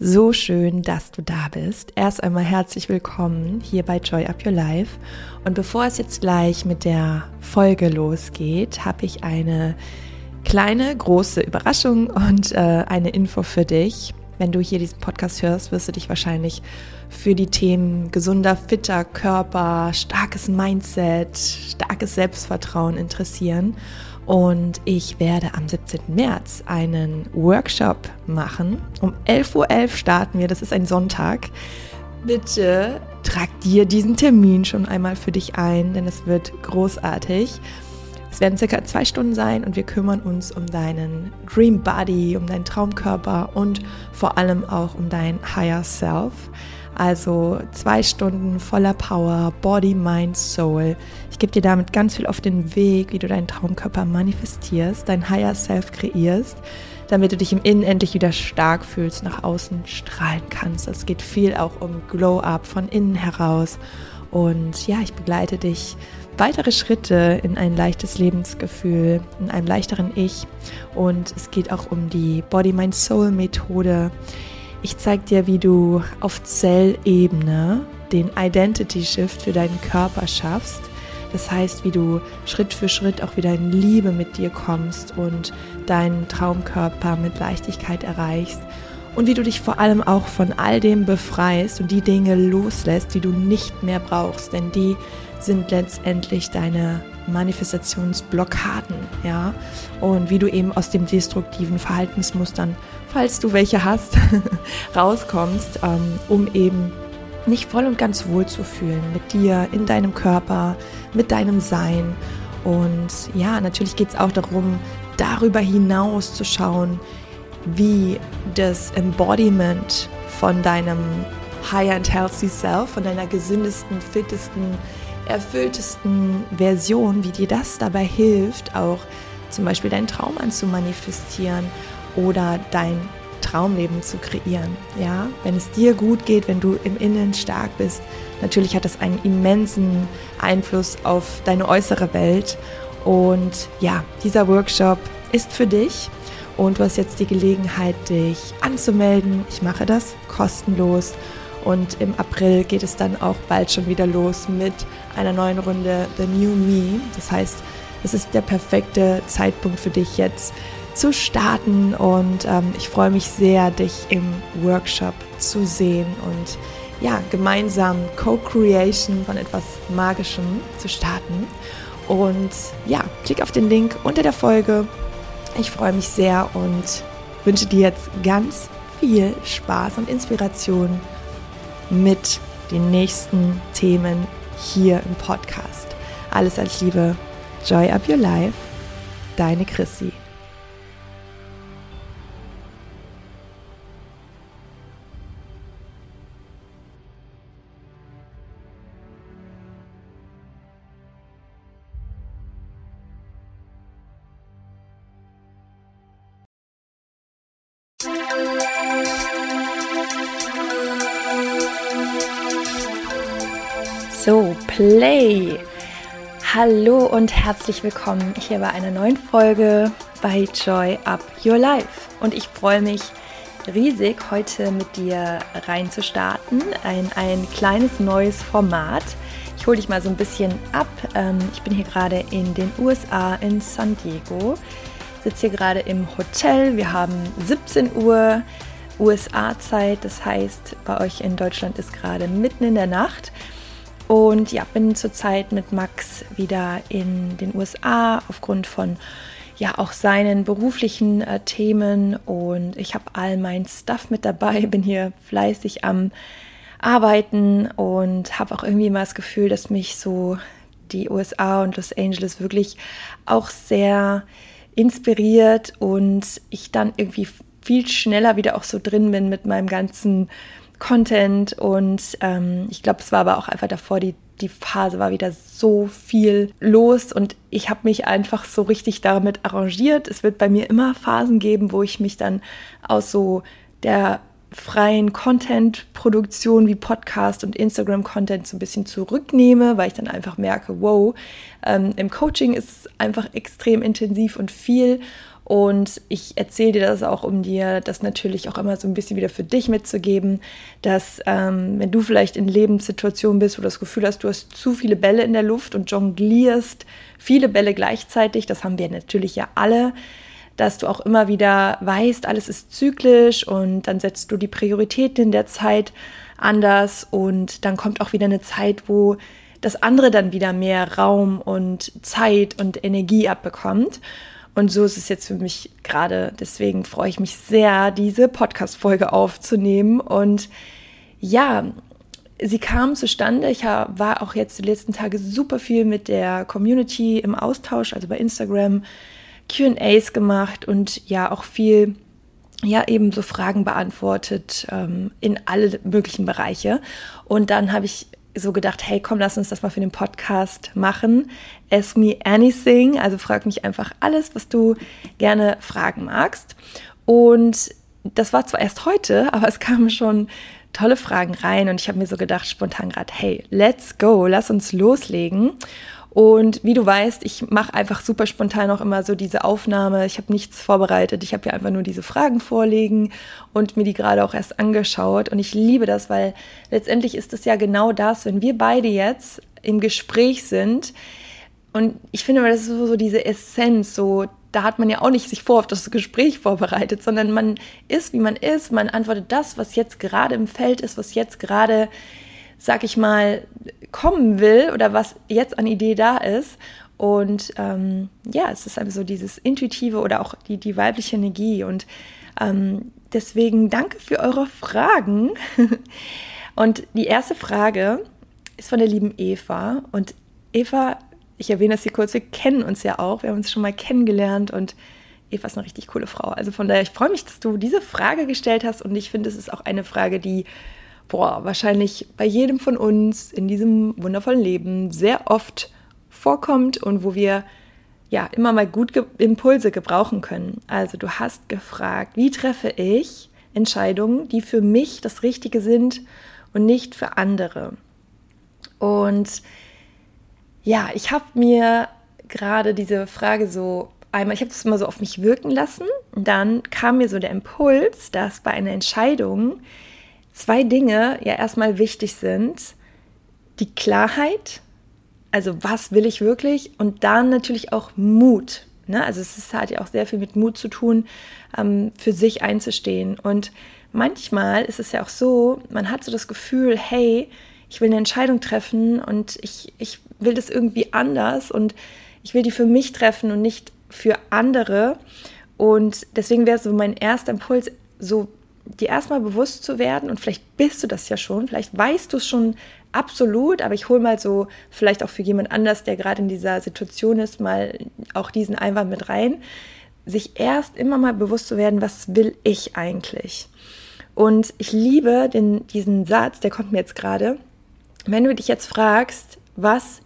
So schön, dass du da bist. Erst einmal herzlich willkommen hier bei Joy Up Your Life. Und bevor es jetzt gleich mit der Folge losgeht, habe ich eine kleine, große Überraschung und äh, eine Info für dich. Wenn du hier diesen Podcast hörst, wirst du dich wahrscheinlich für die Themen gesunder, fitter Körper, starkes Mindset, starkes Selbstvertrauen interessieren. Und ich werde am 17. März einen Workshop machen. Um 11.11 Uhr .11 starten wir, das ist ein Sonntag. Bitte trag dir diesen Termin schon einmal für dich ein, denn es wird großartig. Es werden circa zwei Stunden sein und wir kümmern uns um deinen Dream Body, um deinen Traumkörper und vor allem auch um dein Higher Self. Also zwei Stunden voller Power, Body, Mind, Soul. Ich gebe dir damit ganz viel auf den Weg, wie du deinen Traumkörper manifestierst, dein Higher Self kreierst, damit du dich im Innen endlich wieder stark fühlst, nach außen strahlen kannst. Es geht viel auch um Glow Up von innen heraus. Und ja, ich begleite dich weitere Schritte in ein leichtes Lebensgefühl, in einem leichteren Ich. Und es geht auch um die Body, Mind, Soul Methode ich zeige dir, wie du auf Zellebene den Identity Shift für deinen Körper schaffst. Das heißt, wie du Schritt für Schritt auch wieder in Liebe mit dir kommst und deinen Traumkörper mit Leichtigkeit erreichst. Und wie du dich vor allem auch von all dem befreist und die Dinge loslässt, die du nicht mehr brauchst. Denn die sind letztendlich deine Manifestationsblockaden, ja. Und wie du eben aus dem destruktiven Verhaltensmustern falls du welche hast, rauskommst, ähm, um eben nicht voll und ganz wohl zu fühlen mit dir, in deinem Körper, mit deinem Sein. Und ja, natürlich geht es auch darum, darüber hinaus zu schauen, wie das Embodiment von deinem High and Healthy Self, von deiner gesündesten, fittesten, erfülltesten Version, wie dir das dabei hilft, auch zum Beispiel deinen Traum anzumanifestieren oder dein Traumleben zu kreieren. Ja, wenn es dir gut geht, wenn du im Innen stark bist, natürlich hat das einen immensen Einfluss auf deine äußere Welt. Und ja, dieser Workshop ist für dich und du hast jetzt die Gelegenheit, dich anzumelden. Ich mache das kostenlos. Und im April geht es dann auch bald schon wieder los mit einer neuen Runde The New Me. Das heißt, es ist der perfekte Zeitpunkt für dich jetzt zu starten und ähm, ich freue mich sehr, dich im Workshop zu sehen und ja, gemeinsam Co-Creation von etwas Magischem zu starten. Und ja, klick auf den Link unter der Folge. Ich freue mich sehr und wünsche dir jetzt ganz viel Spaß und Inspiration mit den nächsten Themen hier im Podcast. Alles als Liebe. Joy Up Your Life. Deine Chrissy. Play! Hallo und herzlich willkommen hier bei einer neuen Folge bei Joy Up Your Life. Und ich freue mich riesig, heute mit dir reinzustarten. Ein, ein kleines neues Format. Ich hole dich mal so ein bisschen ab. Ähm, ich bin hier gerade in den USA in San Diego. Sitze hier gerade im Hotel. Wir haben 17 Uhr USA-Zeit. Das heißt, bei euch in Deutschland ist gerade mitten in der Nacht. Und ja, bin zurzeit mit Max wieder in den USA aufgrund von ja auch seinen beruflichen äh, Themen. Und ich habe all mein Stuff mit dabei, bin hier fleißig am Arbeiten und habe auch irgendwie mal das Gefühl, dass mich so die USA und Los Angeles wirklich auch sehr inspiriert und ich dann irgendwie viel schneller wieder auch so drin bin mit meinem ganzen Content und ähm, ich glaube, es war aber auch einfach davor, die, die Phase war wieder so viel los und ich habe mich einfach so richtig damit arrangiert. Es wird bei mir immer Phasen geben, wo ich mich dann aus so der freien Content-Produktion wie Podcast und Instagram-Content so ein bisschen zurücknehme, weil ich dann einfach merke, wow, ähm, im Coaching ist es einfach extrem intensiv und viel Und ich erzähle dir das auch, um dir das natürlich auch immer so ein bisschen wieder für dich mitzugeben, dass ähm, wenn du vielleicht in Lebenssituationen bist, wo du das Gefühl hast, du hast zu viele Bälle in der Luft und jonglierst viele Bälle gleichzeitig, das haben wir natürlich ja alle, dass du auch immer wieder weißt, alles ist zyklisch und dann setzt du die Prioritäten in der Zeit anders und dann kommt auch wieder eine Zeit, wo das andere dann wieder mehr Raum und Zeit und Energie abbekommt. Und so ist es jetzt für mich gerade. Deswegen freue ich mich sehr, diese Podcast-Folge aufzunehmen. Und ja, sie kam zustande. Ich war auch jetzt die letzten Tage super viel mit der Community im Austausch, also bei Instagram, QAs gemacht und ja, auch viel, ja, eben so Fragen beantwortet ähm, in alle möglichen Bereiche. Und dann habe ich so gedacht, hey, komm, lass uns das mal für den Podcast machen. Ask me anything, also frag mich einfach alles, was du gerne fragen magst. Und das war zwar erst heute, aber es kamen schon tolle Fragen rein und ich habe mir so gedacht spontan gerade, hey, let's go, lass uns loslegen. Und wie du weißt, ich mache einfach super spontan auch immer so diese Aufnahme. Ich habe nichts vorbereitet. Ich habe ja einfach nur diese Fragen vorlegen und mir die gerade auch erst angeschaut. Und ich liebe das, weil letztendlich ist es ja genau das, wenn wir beide jetzt im Gespräch sind. Und ich finde, das ist so, diese Essenz, so da hat man ja auch nicht sich vor auf das Gespräch vorbereitet, sondern man ist, wie man ist, man antwortet das, was jetzt gerade im Feld ist, was jetzt gerade sag ich mal, kommen will oder was jetzt an Idee da ist. Und ähm, ja, es ist einfach so dieses intuitive oder auch die, die weibliche Energie. Und ähm, deswegen danke für eure Fragen. und die erste Frage ist von der lieben Eva. Und Eva, ich erwähne das hier kurz, wir kennen uns ja auch. Wir haben uns schon mal kennengelernt und Eva ist eine richtig coole Frau. Also von daher, ich freue mich, dass du diese Frage gestellt hast und ich finde, es ist auch eine Frage, die boah, wahrscheinlich bei jedem von uns in diesem wundervollen Leben sehr oft vorkommt und wo wir ja immer mal gut ge Impulse gebrauchen können. Also du hast gefragt, wie treffe ich Entscheidungen, die für mich das Richtige sind und nicht für andere. Und ja, ich habe mir gerade diese Frage so einmal, ich habe das immer so auf mich wirken lassen. Dann kam mir so der Impuls, dass bei einer Entscheidung zwei Dinge ja erstmal wichtig sind. Die Klarheit, also was will ich wirklich? Und dann natürlich auch Mut. Ne? Also es hat ja auch sehr viel mit Mut zu tun, ähm, für sich einzustehen. Und manchmal ist es ja auch so, man hat so das Gefühl, hey, ich will eine Entscheidung treffen und ich, ich will das irgendwie anders und ich will die für mich treffen und nicht für andere. Und deswegen wäre so mein erster Impuls, so dir erstmal bewusst zu werden, und vielleicht bist du das ja schon, vielleicht weißt du es schon absolut, aber ich hole mal so, vielleicht auch für jemand anders, der gerade in dieser Situation ist, mal auch diesen Einwand mit rein, sich erst immer mal bewusst zu werden, was will ich eigentlich? Und ich liebe den, diesen Satz, der kommt mir jetzt gerade. Wenn du dich jetzt fragst, was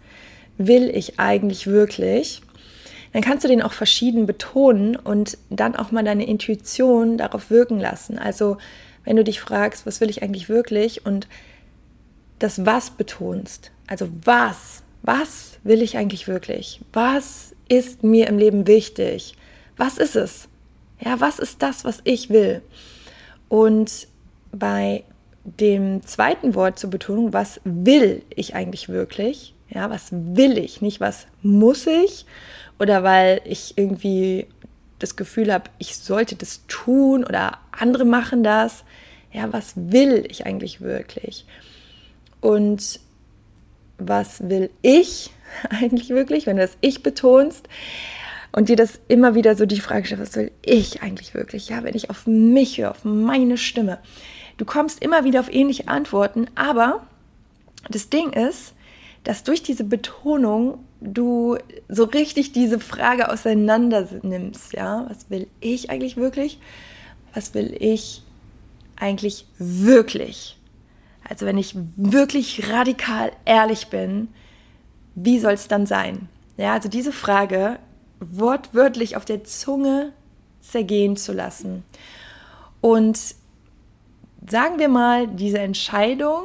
will ich eigentlich wirklich? Dann kannst du den auch verschieden betonen und dann auch mal deine Intuition darauf wirken lassen. Also wenn du dich fragst, was will ich eigentlich wirklich und das Was betonst. Also was, was will ich eigentlich wirklich? Was ist mir im Leben wichtig? Was ist es? Ja, was ist das, was ich will? Und bei dem zweiten Wort zur Betonung, was will ich eigentlich wirklich? Ja, was will ich? Nicht was muss ich oder weil ich irgendwie das Gefühl habe, ich sollte das tun oder andere machen das. Ja, was will ich eigentlich wirklich? Und was will ich eigentlich wirklich, wenn du das Ich betonst und dir das immer wieder so die Frage stellst, was will ich eigentlich wirklich? Ja, wenn ich auf mich höre, auf meine Stimme. Du kommst immer wieder auf ähnliche Antworten, aber das Ding ist, dass durch diese Betonung du so richtig diese Frage auseinander nimmst, ja, was will ich eigentlich wirklich? Was will ich eigentlich wirklich? Also wenn ich wirklich radikal ehrlich bin, wie soll es dann sein? Ja, also diese Frage wortwörtlich auf der Zunge zergehen zu lassen. Und sagen wir mal, diese Entscheidung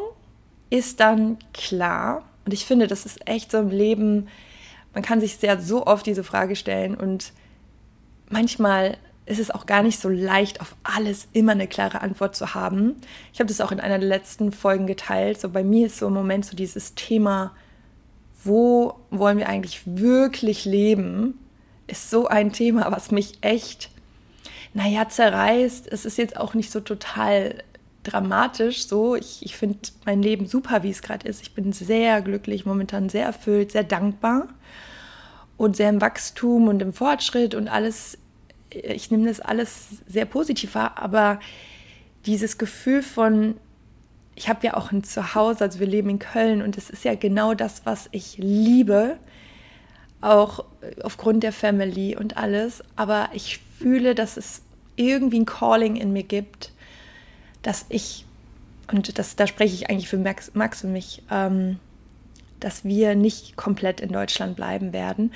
ist dann klar und ich finde, das ist echt so im Leben, man kann sich sehr so oft diese Frage stellen und manchmal ist es auch gar nicht so leicht, auf alles immer eine klare Antwort zu haben. Ich habe das auch in einer der letzten Folgen geteilt. So bei mir ist so im Moment so dieses Thema, wo wollen wir eigentlich wirklich leben, ist so ein Thema, was mich echt, naja, zerreißt. Es ist jetzt auch nicht so total dramatisch so. Ich, ich finde mein Leben super, wie es gerade ist. Ich bin sehr glücklich, momentan sehr erfüllt, sehr dankbar und sehr im Wachstum und im Fortschritt und alles ich nehme das alles sehr positiv wahr, aber dieses Gefühl von, ich habe ja auch ein Zuhause, also wir leben in Köln und es ist ja genau das, was ich liebe, auch aufgrund der Family und alles, aber ich fühle, dass es irgendwie ein Calling in mir gibt, dass ich, und das, da spreche ich eigentlich für Max, Max und mich, ähm, dass wir nicht komplett in Deutschland bleiben werden,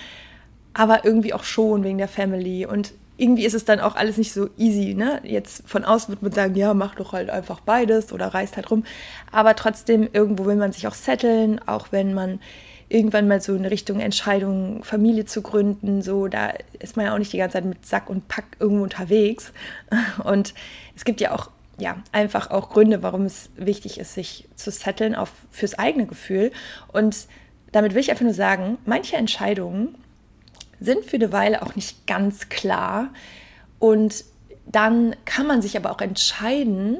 aber irgendwie auch schon wegen der Family und irgendwie ist es dann auch alles nicht so easy. Ne? Jetzt von außen wird man sagen, ja, mach doch halt einfach beides oder reist halt rum. Aber trotzdem, irgendwo will man sich auch setteln, auch wenn man irgendwann mal so in Richtung Entscheidung, Familie zu gründen, so, da ist man ja auch nicht die ganze Zeit mit Sack und Pack irgendwo unterwegs. Und es gibt ja auch, ja, einfach auch Gründe, warum es wichtig ist, sich zu setteln auf, fürs eigene Gefühl. Und damit will ich einfach nur sagen, manche Entscheidungen sind für eine Weile auch nicht ganz klar. Und dann kann man sich aber auch entscheiden,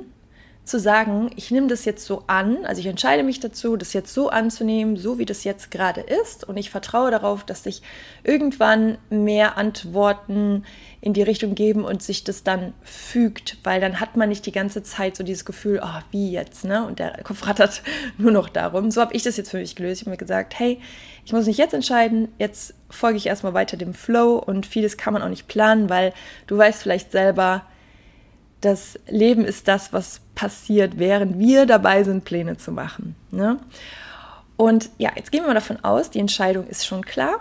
zu sagen, ich nehme das jetzt so an, also ich entscheide mich dazu, das jetzt so anzunehmen, so wie das jetzt gerade ist und ich vertraue darauf, dass sich irgendwann mehr Antworten in die Richtung geben und sich das dann fügt, weil dann hat man nicht die ganze Zeit so dieses Gefühl, oh, wie jetzt, ne? Und der Kopf rattert nur noch darum. So habe ich das jetzt für mich gelöst. Ich habe mir gesagt, hey, ich muss nicht jetzt entscheiden, jetzt folge ich erstmal weiter dem Flow und vieles kann man auch nicht planen, weil du weißt vielleicht selber, das Leben ist das, was passiert, während wir dabei sind, Pläne zu machen. Ne? Und ja, jetzt gehen wir mal davon aus, die Entscheidung ist schon klar.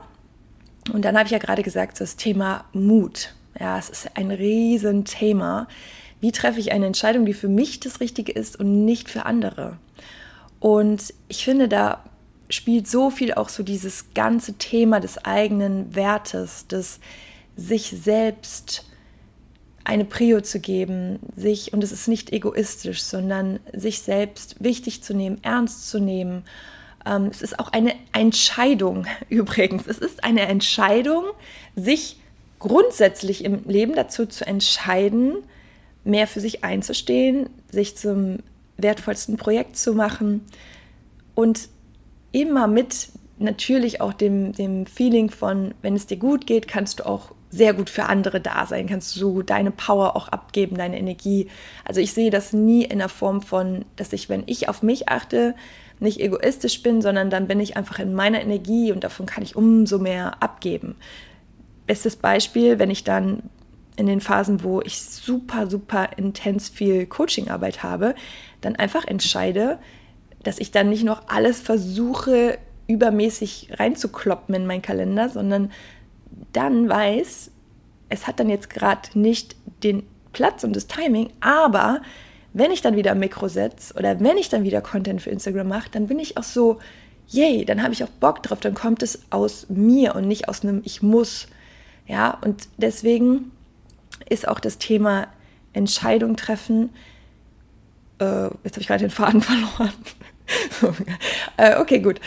Und dann habe ich ja gerade gesagt, das Thema Mut. Ja, es ist ein Riesenthema. Wie treffe ich eine Entscheidung, die für mich das Richtige ist und nicht für andere? Und ich finde, da spielt so viel auch so dieses ganze Thema des eigenen Wertes, des sich selbst eine Prio zu geben, sich, und es ist nicht egoistisch, sondern sich selbst wichtig zu nehmen, ernst zu nehmen. Ähm, es ist auch eine Entscheidung übrigens. Es ist eine Entscheidung, sich grundsätzlich im Leben dazu zu entscheiden, mehr für sich einzustehen, sich zum wertvollsten Projekt zu machen und immer mit natürlich auch dem, dem Feeling von, wenn es dir gut geht, kannst du auch sehr gut für andere da sein, kannst du deine Power auch abgeben, deine Energie. Also ich sehe das nie in der Form von, dass ich, wenn ich auf mich achte, nicht egoistisch bin, sondern dann bin ich einfach in meiner Energie und davon kann ich umso mehr abgeben. Bestes Beispiel, wenn ich dann in den Phasen, wo ich super, super intens viel Coachingarbeit habe, dann einfach entscheide, dass ich dann nicht noch alles versuche, übermäßig reinzukloppen in meinen Kalender, sondern dann weiß, es hat dann jetzt gerade nicht den Platz und das Timing, aber wenn ich dann wieder Mikro setze oder wenn ich dann wieder Content für Instagram mache, dann bin ich auch so, yay, dann habe ich auch Bock drauf, dann kommt es aus mir und nicht aus einem Ich muss. Ja, und deswegen ist auch das Thema Entscheidung treffen, äh, jetzt habe ich gerade den Faden verloren. äh, okay, gut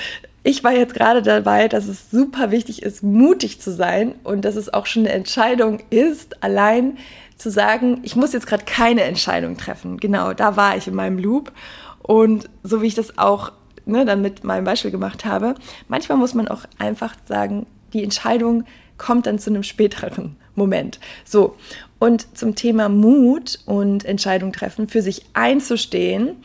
ich war jetzt gerade dabei, dass es super wichtig ist, mutig zu sein und dass es auch schon eine Entscheidung ist, allein zu sagen, ich muss jetzt gerade keine Entscheidung treffen. Genau, da war ich in meinem Loop. Und so wie ich das auch ne, dann mit meinem Beispiel gemacht habe, manchmal muss man auch einfach sagen, die Entscheidung kommt dann zu einem späteren Moment. So, und zum Thema Mut und Entscheidung treffen, für sich einzustehen,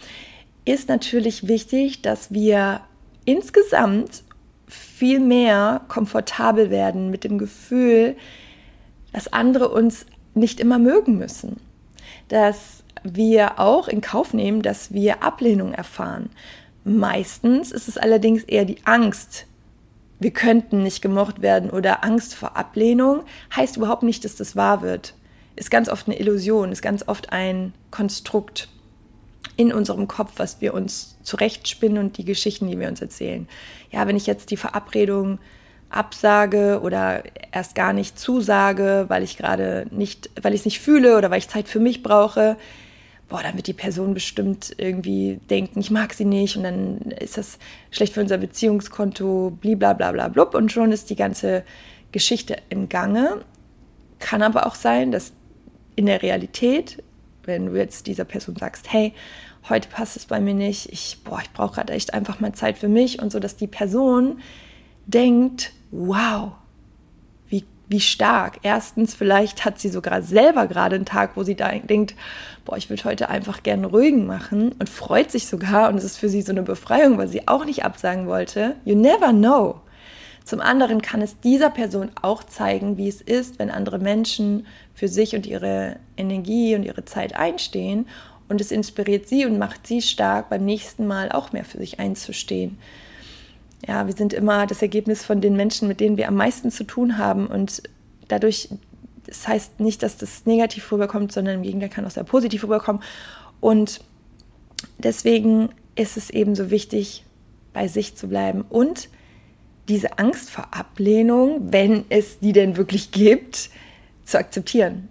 ist natürlich wichtig, dass wir insgesamt viel mehr komfortabel werden mit dem Gefühl, dass andere uns nicht immer mögen müssen. Dass wir auch in Kauf nehmen, dass wir Ablehnung erfahren. Meistens ist es allerdings eher die Angst, wir könnten nicht gemocht werden oder Angst vor Ablehnung, heißt überhaupt nicht, dass das wahr wird. Ist ganz oft eine Illusion, ist ganz oft ein Konstrukt in unserem Kopf, was wir uns zurechtspinnen und die Geschichten, die wir uns erzählen. Ja, wenn ich jetzt die Verabredung absage oder erst gar nicht zusage, weil ich gerade nicht, weil ich es nicht fühle oder weil ich Zeit für mich brauche, boah, dann wird die Person bestimmt irgendwie denken, ich mag sie nicht und dann ist das schlecht für unser Beziehungskonto, blablabla blub und schon ist die ganze Geschichte im Gange. Kann aber auch sein, dass in der Realität, wenn du jetzt dieser Person sagst, hey, heute passt es bei mir nicht, ich, ich brauche gerade echt einfach mal Zeit für mich und so, dass die Person denkt, wow, wie, wie stark. Erstens, vielleicht hat sie sogar selber gerade einen Tag, wo sie da denkt, boah, ich würde heute einfach gerne ruhigen machen und freut sich sogar und es ist für sie so eine Befreiung, weil sie auch nicht absagen wollte. You never know. Zum anderen kann es dieser Person auch zeigen, wie es ist, wenn andere Menschen für sich und ihre Energie und ihre Zeit einstehen. Und es inspiriert sie und macht sie stark, beim nächsten Mal auch mehr für sich einzustehen ja, wir sind immer das Ergebnis von den Menschen, mit denen wir am meisten zu tun haben. Und dadurch, das heißt nicht, dass das negativ rüberkommt, sondern im Gegenteil kann auch sehr positiv rüberkommen. Und deswegen ist es eben so wichtig, bei sich zu bleiben und diese Angst vor Ablehnung, wenn es die denn wirklich gibt, zu akzeptieren.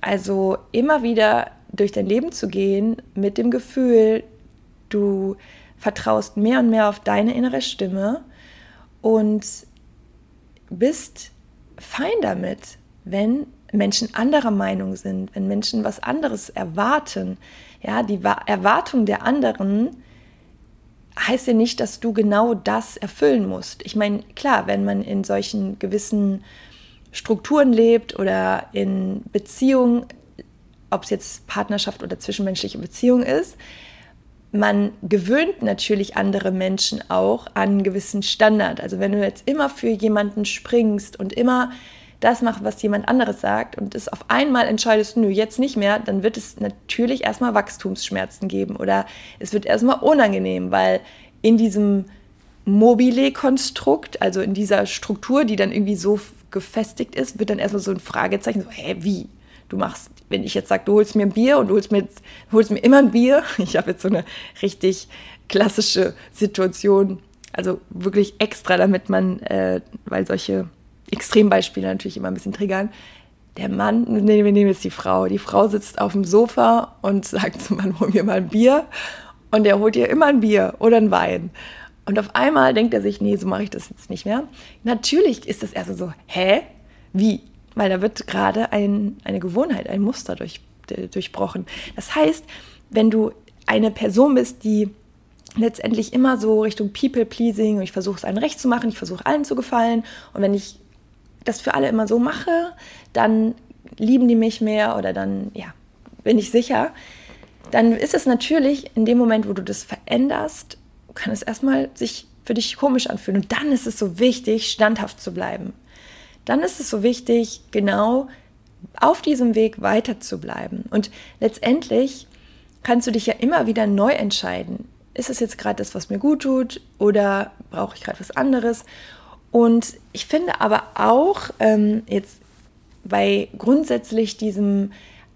Also immer wieder durch dein Leben zu gehen mit dem Gefühl, du vertraust mehr und mehr auf deine innere Stimme und bist fein damit, wenn Menschen anderer Meinung sind, wenn Menschen was anderes erwarten. Ja, die Erwartung der anderen heißt ja nicht, dass du genau das erfüllen musst. Ich meine, klar, wenn man in solchen gewissen Strukturen lebt oder in Beziehungen, ob es jetzt Partnerschaft oder zwischenmenschliche Beziehung ist, man gewöhnt natürlich andere Menschen auch an einen gewissen Standard. Also wenn du jetzt immer für jemanden springst und immer das machst, was jemand anderes sagt und es auf einmal entscheidest, nö, jetzt nicht mehr, dann wird es natürlich erstmal Wachstumsschmerzen geben oder es wird erstmal unangenehm, weil in diesem Mobile-Konstrukt, also in dieser Struktur, die dann irgendwie so gefestigt ist, wird dann erstmal so ein Fragezeichen, so, hä, wie? du machst, wenn ich jetzt sage, du holst mir ein Bier und du holst mir, holst mir immer ein Bier, ich habe jetzt so eine richtig klassische Situation, also wirklich extra, damit man, äh, weil solche Extrembeispiele natürlich immer ein bisschen triggern, der Mann, nee, wir nehmen jetzt die Frau, die Frau sitzt auf dem Sofa und sagt zum Mann, hol mir mal ein Bier und der holt ihr immer ein Bier oder ein Wein. Und auf einmal denkt er sich, nee, so mache ich das jetzt nicht mehr. Natürlich ist das erst so, hä? Wie? Weil da wird gerade ein, eine Gewohnheit, ein Muster durch, durchbrochen. Das heißt, wenn du eine Person bist, die letztendlich immer so Richtung People-Pleasing und ich versuche es allen recht zu machen, ich versuche allen zu gefallen und wenn ich das für alle immer so mache, dann lieben die mich mehr oder dann, ja, bin ich sicher, dann ist es natürlich in dem Moment, wo du das veränderst, kann es erstmal sich für dich komisch anfühlen. Und dann ist es so wichtig, standhaft zu bleiben dann ist es so wichtig, genau auf diesem Weg weiter zu bleiben. Und letztendlich kannst du dich ja immer wieder neu entscheiden. Ist es jetzt gerade das, was mir gut tut oder brauche ich gerade was anderes? Und ich finde aber auch ähm, jetzt bei grundsätzlich diesem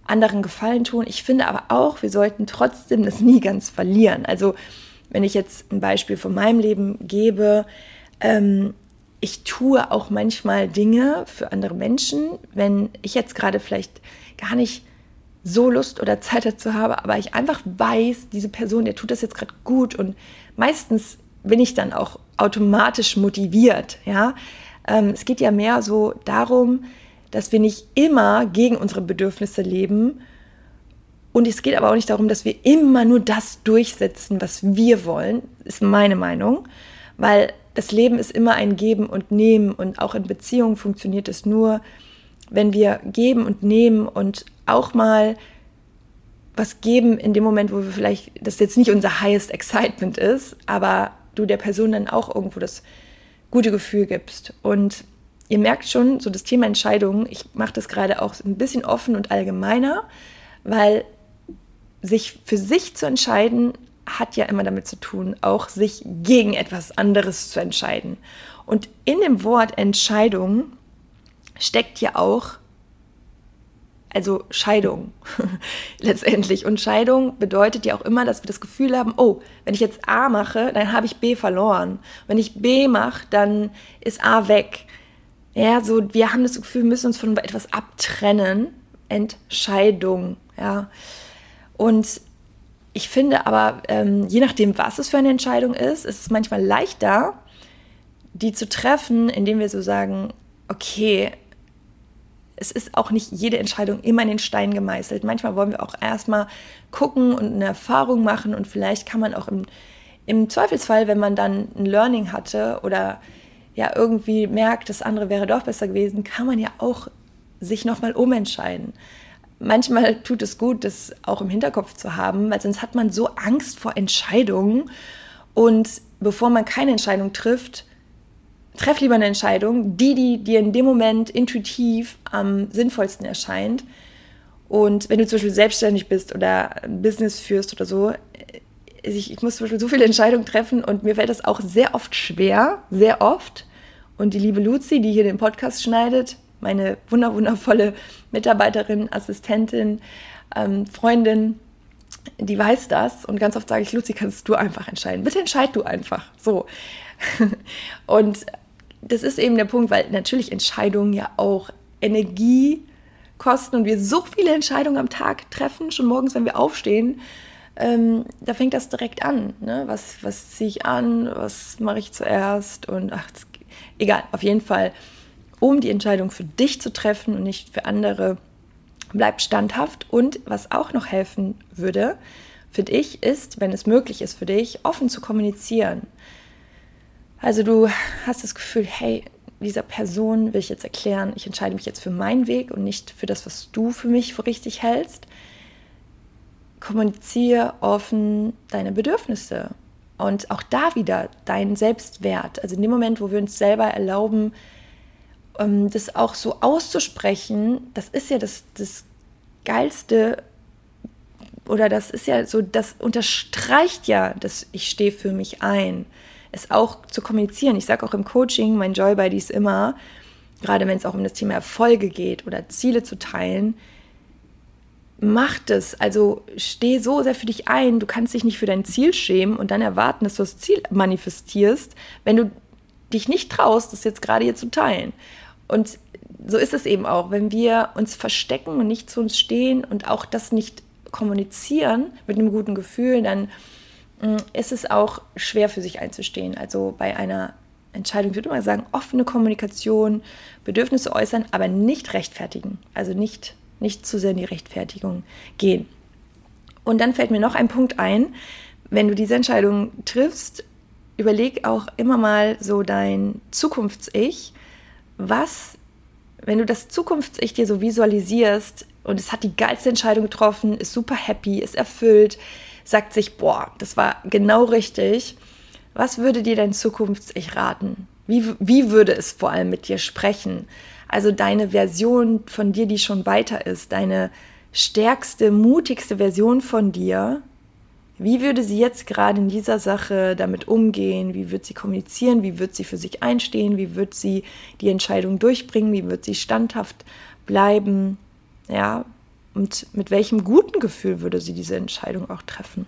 anderen Gefallen tun, ich finde aber auch, wir sollten trotzdem das nie ganz verlieren. Also wenn ich jetzt ein Beispiel von meinem Leben gebe, ähm, ich tue auch manchmal Dinge für andere Menschen, wenn ich jetzt gerade vielleicht gar nicht so Lust oder Zeit dazu habe, aber ich einfach weiß, diese Person, der tut das jetzt gerade gut und meistens bin ich dann auch automatisch motiviert, ja. Ähm, es geht ja mehr so darum, dass wir nicht immer gegen unsere Bedürfnisse leben und es geht aber auch nicht darum, dass wir immer nur das durchsetzen, was wir wollen, ist meine Meinung, weil das Leben ist immer ein Geben und Nehmen und auch in Beziehungen funktioniert es nur, wenn wir geben und nehmen und auch mal was geben in dem Moment, wo wir vielleicht, das jetzt nicht unser highest excitement ist, aber du der Person dann auch irgendwo das gute Gefühl gibst. Und ihr merkt schon, so das Thema Entscheidungen, ich mache das gerade auch ein bisschen offen und allgemeiner, weil sich für sich zu entscheiden hat ja immer damit zu tun, auch sich gegen etwas anderes zu entscheiden. Und in dem Wort Entscheidung steckt ja auch also Scheidung letztendlich. Und Scheidung bedeutet ja auch immer, dass wir das Gefühl haben, oh, wenn ich jetzt A mache, dann habe ich B verloren. Wenn ich B mache, dann ist A weg. Ja, so wir haben das Gefühl, wir müssen uns von etwas abtrennen. Entscheidung, ja. Und ich finde aber, ähm, je nachdem, was es für eine Entscheidung ist, ist es manchmal leichter, die zu treffen, indem wir so sagen, okay, es ist auch nicht jede Entscheidung immer in den Stein gemeißelt. Manchmal wollen wir auch erstmal gucken und eine Erfahrung machen und vielleicht kann man auch im, im Zweifelsfall, wenn man dann ein Learning hatte oder ja irgendwie merkt, das andere wäre doch besser gewesen, kann man ja auch sich nochmal umentscheiden. Manchmal tut es gut, das auch im Hinterkopf zu haben, weil sonst hat man so Angst vor Entscheidungen und bevor man keine Entscheidung trifft, treff lieber eine Entscheidung, die, die dir in dem Moment intuitiv am sinnvollsten erscheint. Und wenn du zum Beispiel selbstständig bist oder ein Business führst oder so, ich, ich muss zum Beispiel so viele Entscheidungen treffen und mir fällt das auch sehr oft schwer, sehr oft. Und die liebe Luzi, die hier den Podcast schneidet, meine wunderwundervolle Mitarbeiterin, Assistentin, ähm, Freundin, die weiß das. Und ganz oft sage ich, Luzi, kannst du einfach entscheiden. Bitte entscheid du einfach. So. und das ist eben der Punkt, weil natürlich Entscheidungen ja auch Energie kosten und wir so viele Entscheidungen am Tag treffen, schon morgens, wenn wir aufstehen. Ähm, da fängt das direkt an. Ne? Was, was ziehe ich an? Was mache ich zuerst? Und ach, egal, auf jeden Fall, um die Entscheidung für dich zu treffen und nicht für andere, bleib standhaft. Und was auch noch helfen würde, finde ich, ist, wenn es möglich ist für dich, offen zu kommunizieren. Also du hast das Gefühl, hey, dieser Person will ich jetzt erklären, ich entscheide mich jetzt für meinen Weg und nicht für das, was du für mich für richtig hältst. Kommuniziere offen deine Bedürfnisse und auch da wieder deinen Selbstwert. Also in dem Moment, wo wir uns selber erlauben, das auch so auszusprechen, das ist ja das, das Geilste oder das ist ja so, das unterstreicht ja, dass ich stehe für mich ein es auch zu kommunizieren. Ich sage auch im Coaching, mein Joy bei dies immer, gerade wenn es auch um das Thema Erfolge geht oder Ziele zu teilen, mach das. Also steh so sehr für dich ein. Du kannst dich nicht für dein Ziel schämen und dann erwarten, dass du das Ziel manifestierst, wenn du dich nicht traust, das jetzt gerade hier zu teilen. Und so ist es eben auch, wenn wir uns verstecken und nicht zu uns stehen und auch das nicht kommunizieren mit einem guten Gefühl, dann Mm, ist es auch schwer für sich einzustehen. Also bei einer Entscheidung, würde mal sagen, offene Kommunikation, Bedürfnisse äußern, aber nicht rechtfertigen. Also nicht, nicht zu sehr in die Rechtfertigung gehen. Und dann fällt mir noch ein Punkt ein, wenn du diese Entscheidung triffst, überleg auch immer mal so dein Zukunfts-Ich, was, wenn du das Zukunfts-Ich dir so visualisierst und es hat die geilste Entscheidung getroffen, ist super happy, ist erfüllt, sagt sich, boah, das war genau richtig. Was würde dir dein Zukunfts-Ich raten? Wie, wie würde es vor allem mit dir sprechen? Also deine Version von dir, die schon weiter ist, deine stärkste, mutigste Version von dir, wie würde sie jetzt gerade in dieser Sache damit umgehen? Wie wird sie kommunizieren? Wie wird sie für sich einstehen? Wie wird sie die Entscheidung durchbringen? Wie wird sie standhaft bleiben? Ja, und mit welchem guten Gefühl würde sie diese Entscheidung auch treffen?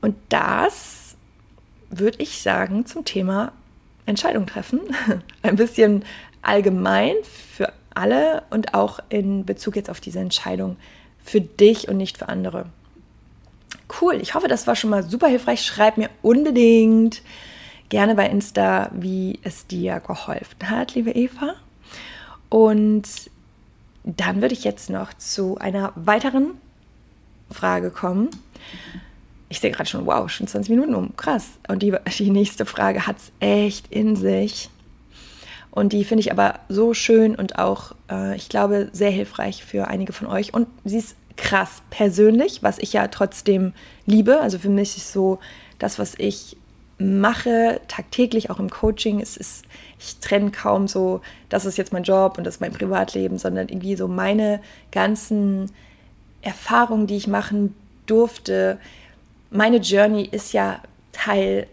Und das würde ich sagen zum Thema Entscheidung treffen. Ein bisschen allgemein für alle und auch in Bezug jetzt auf diese Entscheidung für dich und nicht für andere. Cool, ich hoffe, das war schon mal super hilfreich. Schreib mir unbedingt gerne bei Insta, wie es dir geholfen hat, liebe Eva. Und dann würde ich jetzt noch zu einer weiteren Frage kommen. Ich sehe gerade schon, wow, schon 20 Minuten um. Krass. Und die, die nächste Frage hat es echt in sich. Und die finde ich aber so schön und auch, äh, ich glaube, sehr hilfreich für einige von euch. Und sie ist krass persönlich, was ich ja trotzdem liebe. Also für mich ist so das, was ich mache, tagtäglich auch im Coaching. Es ist, ich trenne kaum so, das ist jetzt mein Job und das ist mein Privatleben, sondern irgendwie so meine ganzen Erfahrungen, die ich machen durfte. Meine Journey ist ja Teil,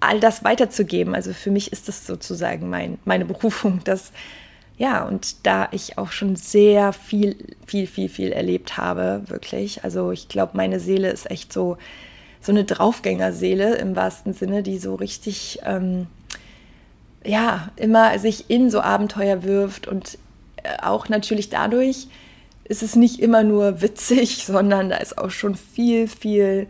all das weiterzugeben. Also für mich ist das sozusagen mein, meine Berufung, das ja, und da ich auch schon sehr viel, viel, viel, viel erlebt habe, wirklich. Also ich glaube, meine Seele ist echt so, so eine Draufgängerseele im wahrsten Sinne, die so richtig, ähm, ja, immer sich in so Abenteuer wirft und äh, auch natürlich dadurch ist es nicht immer nur witzig, sondern da ist auch schon viel, viel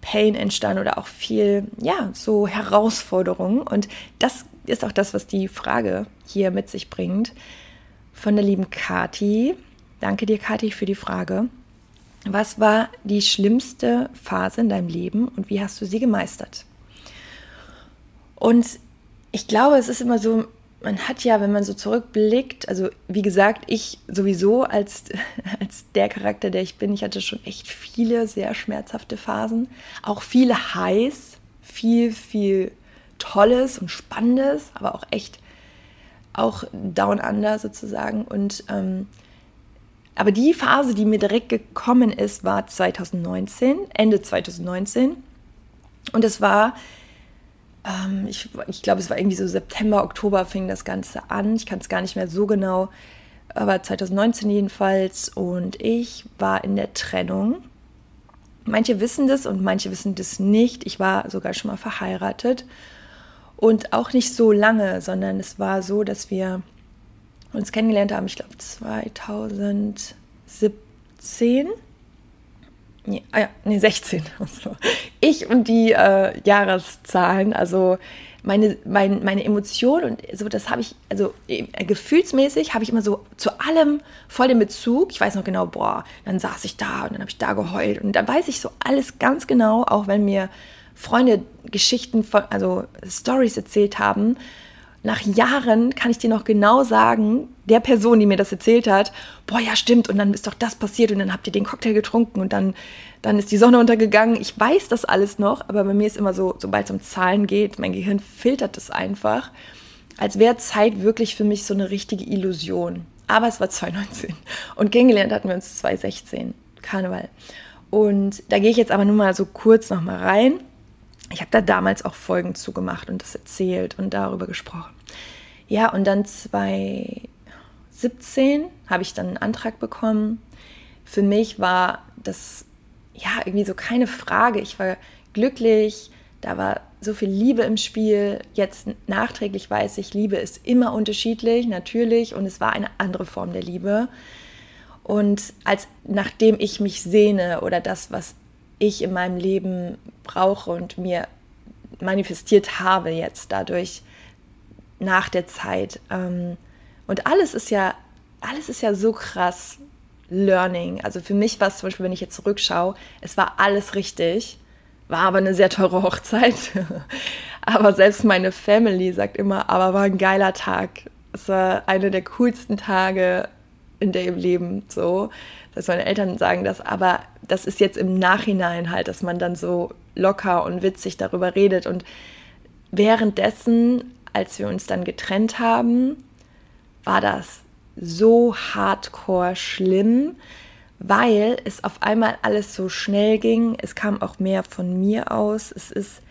Pain entstanden oder auch viel, ja, so Herausforderungen. Und das ist auch das, was die Frage hier mit sich bringt. Von der lieben Kati. Danke dir, Kati, für die Frage. Was war die schlimmste Phase in deinem Leben und wie hast du sie gemeistert? Und ich glaube, es ist immer so, man hat ja, wenn man so zurückblickt, also wie gesagt, ich sowieso als, als der Charakter, der ich bin, ich hatte schon echt viele sehr schmerzhafte Phasen, auch viele heiß, viel, viel Tolles und Spannendes, aber auch echt auch down under sozusagen. Und ähm, aber die Phase, die mir direkt gekommen ist, war 2019, Ende 2019. Und es war, ähm, ich, ich glaube, es war irgendwie so September, Oktober fing das Ganze an. Ich kann es gar nicht mehr so genau, aber 2019 jedenfalls. Und ich war in der Trennung. Manche wissen das und manche wissen das nicht. Ich war sogar schon mal verheiratet und auch nicht so lange, sondern es war so, dass wir uns kennengelernt haben, ich glaube 2017. Nee, ah ja, nee, 16. Ich und die äh, Jahreszahlen, also meine, mein, meine Emotionen und so, das habe ich, also äh, gefühlsmäßig habe ich immer so zu allem voll den Bezug. Ich weiß noch genau, boah, dann saß ich da und dann habe ich da geheult und dann weiß ich so alles ganz genau, auch wenn mir Freunde Geschichten von, also Stories erzählt haben, nach Jahren kann ich dir noch genau sagen, der Person, die mir das erzählt hat, boah, ja, stimmt, und dann ist doch das passiert. Und dann habt ihr den Cocktail getrunken. Und dann, dann ist die Sonne untergegangen. Ich weiß das alles noch, aber bei mir ist immer so, sobald es um Zahlen geht, mein Gehirn filtert das einfach, als wäre Zeit wirklich für mich so eine richtige Illusion. Aber es war 2019 und kennengelernt hatten wir uns 2016, Karneval. Und da gehe ich jetzt aber nur mal so kurz noch mal rein ich habe da damals auch Folgen zugemacht und das erzählt und darüber gesprochen. Ja, und dann 2017 habe ich dann einen Antrag bekommen. Für mich war das ja irgendwie so keine Frage. Ich war glücklich, da war so viel Liebe im Spiel. Jetzt nachträglich weiß ich, Liebe ist immer unterschiedlich, natürlich, und es war eine andere Form der Liebe. Und als nachdem ich mich sehne oder das, was ich in meinem Leben brauche und mir manifestiert habe jetzt dadurch nach der Zeit. Ähm, und alles ist ja, alles ist ja so krass Learning. Also für mich war es zum Beispiel, wenn ich jetzt zurückschaue, es war alles richtig, war aber eine sehr teure Hochzeit. aber selbst meine Family sagt immer, aber war ein geiler Tag. Es war einer der coolsten Tage in dem Leben so dass meine Eltern sagen das, aber das ist jetzt im Nachhinein halt, dass man dann so locker und witzig darüber redet. Und währenddessen, als wir uns dann getrennt haben, war das so hardcore schlimm, weil es auf einmal alles so schnell ging. Es kam auch mehr von mir aus. Es ist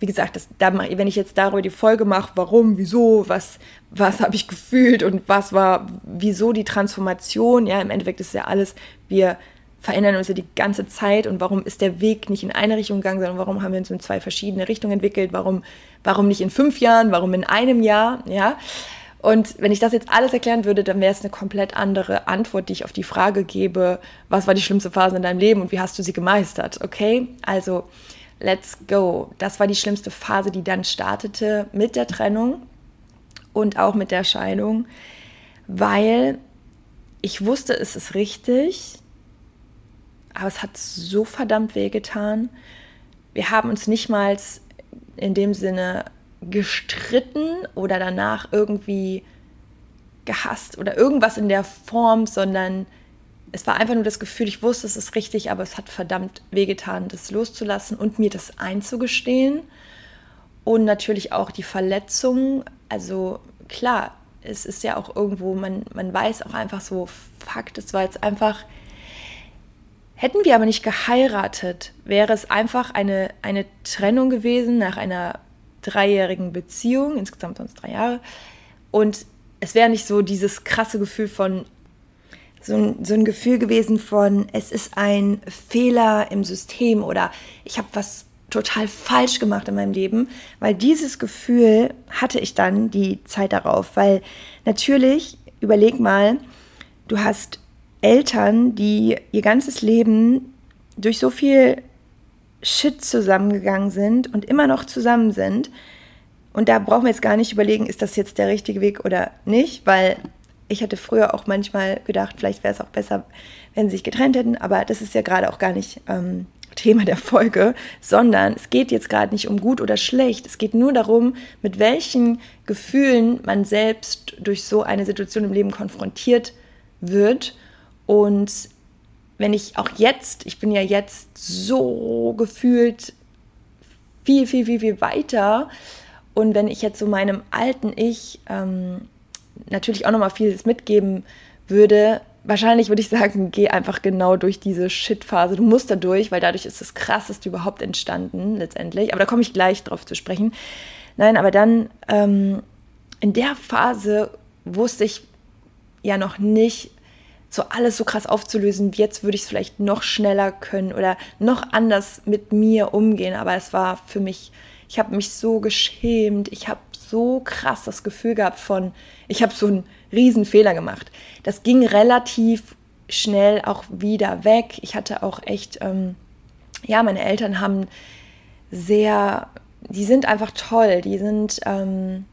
wie gesagt, das, da, wenn ich jetzt darüber die Folge mache, warum, wieso, was, was habe ich gefühlt und was war, wieso die Transformation, ja, im Endeffekt ist ja alles, wir verändern uns ja die ganze Zeit und warum ist der Weg nicht in eine Richtung gegangen, sondern warum haben wir uns in zwei verschiedene Richtungen entwickelt, warum, warum nicht in fünf Jahren, warum in einem Jahr, ja. Und wenn ich das jetzt alles erklären würde, dann wäre es eine komplett andere Antwort, die ich auf die Frage gebe, was war die schlimmste Phase in deinem Leben und wie hast du sie gemeistert, okay? Also, let's go. Das war die schlimmste Phase, die dann startete mit der Trennung und auch mit der Scheidung, weil ich wusste, es ist richtig, aber es hat so verdammt wehgetan. Wir haben uns nicht mal in dem Sinne gestritten oder danach irgendwie gehasst oder irgendwas in der Form, sondern es war einfach nur das Gefühl, ich wusste, es ist richtig, aber es hat verdammt wehgetan, das loszulassen und mir das einzugestehen. Und natürlich auch die Verletzungen. Also klar, es ist ja auch irgendwo, man, man weiß auch einfach so, Fakt, es war jetzt einfach, hätten wir aber nicht geheiratet, wäre es einfach eine, eine Trennung gewesen nach einer dreijährigen Beziehung, insgesamt sonst drei Jahre. Und es wäre nicht so dieses krasse Gefühl von, so ein, so ein Gefühl gewesen von, es ist ein Fehler im System oder ich habe was total falsch gemacht in meinem Leben, weil dieses Gefühl hatte ich dann die Zeit darauf, weil natürlich, überleg mal, du hast Eltern, die ihr ganzes Leben durch so viel Shit zusammengegangen sind und immer noch zusammen sind. Und da brauchen wir jetzt gar nicht überlegen, ist das jetzt der richtige Weg oder nicht, weil ich hatte früher auch manchmal gedacht, vielleicht wäre es auch besser, wenn sie sich getrennt hätten, aber das ist ja gerade auch gar nicht ähm, Thema der Folge, sondern es geht jetzt gerade nicht um gut oder schlecht. Es geht nur darum, mit welchen Gefühlen man selbst durch so eine Situation im Leben konfrontiert wird. Und wenn ich auch jetzt, ich bin ja jetzt so gefühlt viel, viel, viel, viel weiter. Und wenn ich jetzt so meinem alten Ich ähm, natürlich auch nochmal vieles mitgeben würde, wahrscheinlich würde ich sagen, geh einfach genau durch diese Shit-Phase. Du musst da durch, weil dadurch ist das Krasseste überhaupt entstanden, letztendlich. Aber da komme ich gleich drauf zu sprechen. Nein, aber dann ähm, in der Phase wusste ich ja noch nicht, so alles so krass aufzulösen. Jetzt würde ich es vielleicht noch schneller können oder noch anders mit mir umgehen. Aber es war für mich, ich habe mich so geschämt. Ich habe so krass das Gefühl gehabt von, ich habe so einen riesen Fehler gemacht. Das ging relativ schnell auch wieder weg. Ich hatte auch echt, ähm, ja, meine Eltern haben sehr, die sind einfach toll. Die sind, ähm,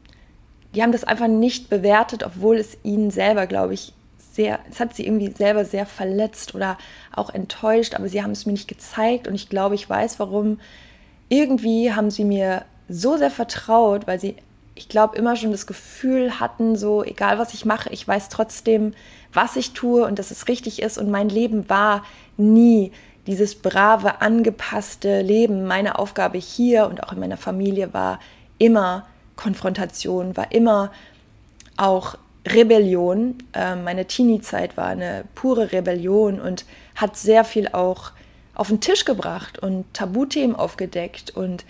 die haben das einfach nicht bewertet, obwohl es ihnen selber, glaube ich, sehr, es hat sie irgendwie selber sehr verletzt oder auch enttäuscht, aber sie haben es mir nicht gezeigt und ich glaube, ich weiß warum. Irgendwie haben sie mir so sehr vertraut, weil sie ich glaube, immer schon das Gefühl hatten, so egal was ich mache, ich weiß trotzdem, was ich tue und dass es richtig ist. Und mein Leben war nie dieses brave, angepasste Leben. Meine Aufgabe hier und auch in meiner Familie war immer Konfrontation, war immer auch Rebellion. Ähm, meine Teenie-Zeit war eine pure Rebellion und hat sehr viel auch auf den Tisch gebracht und Tabuthemen aufgedeckt und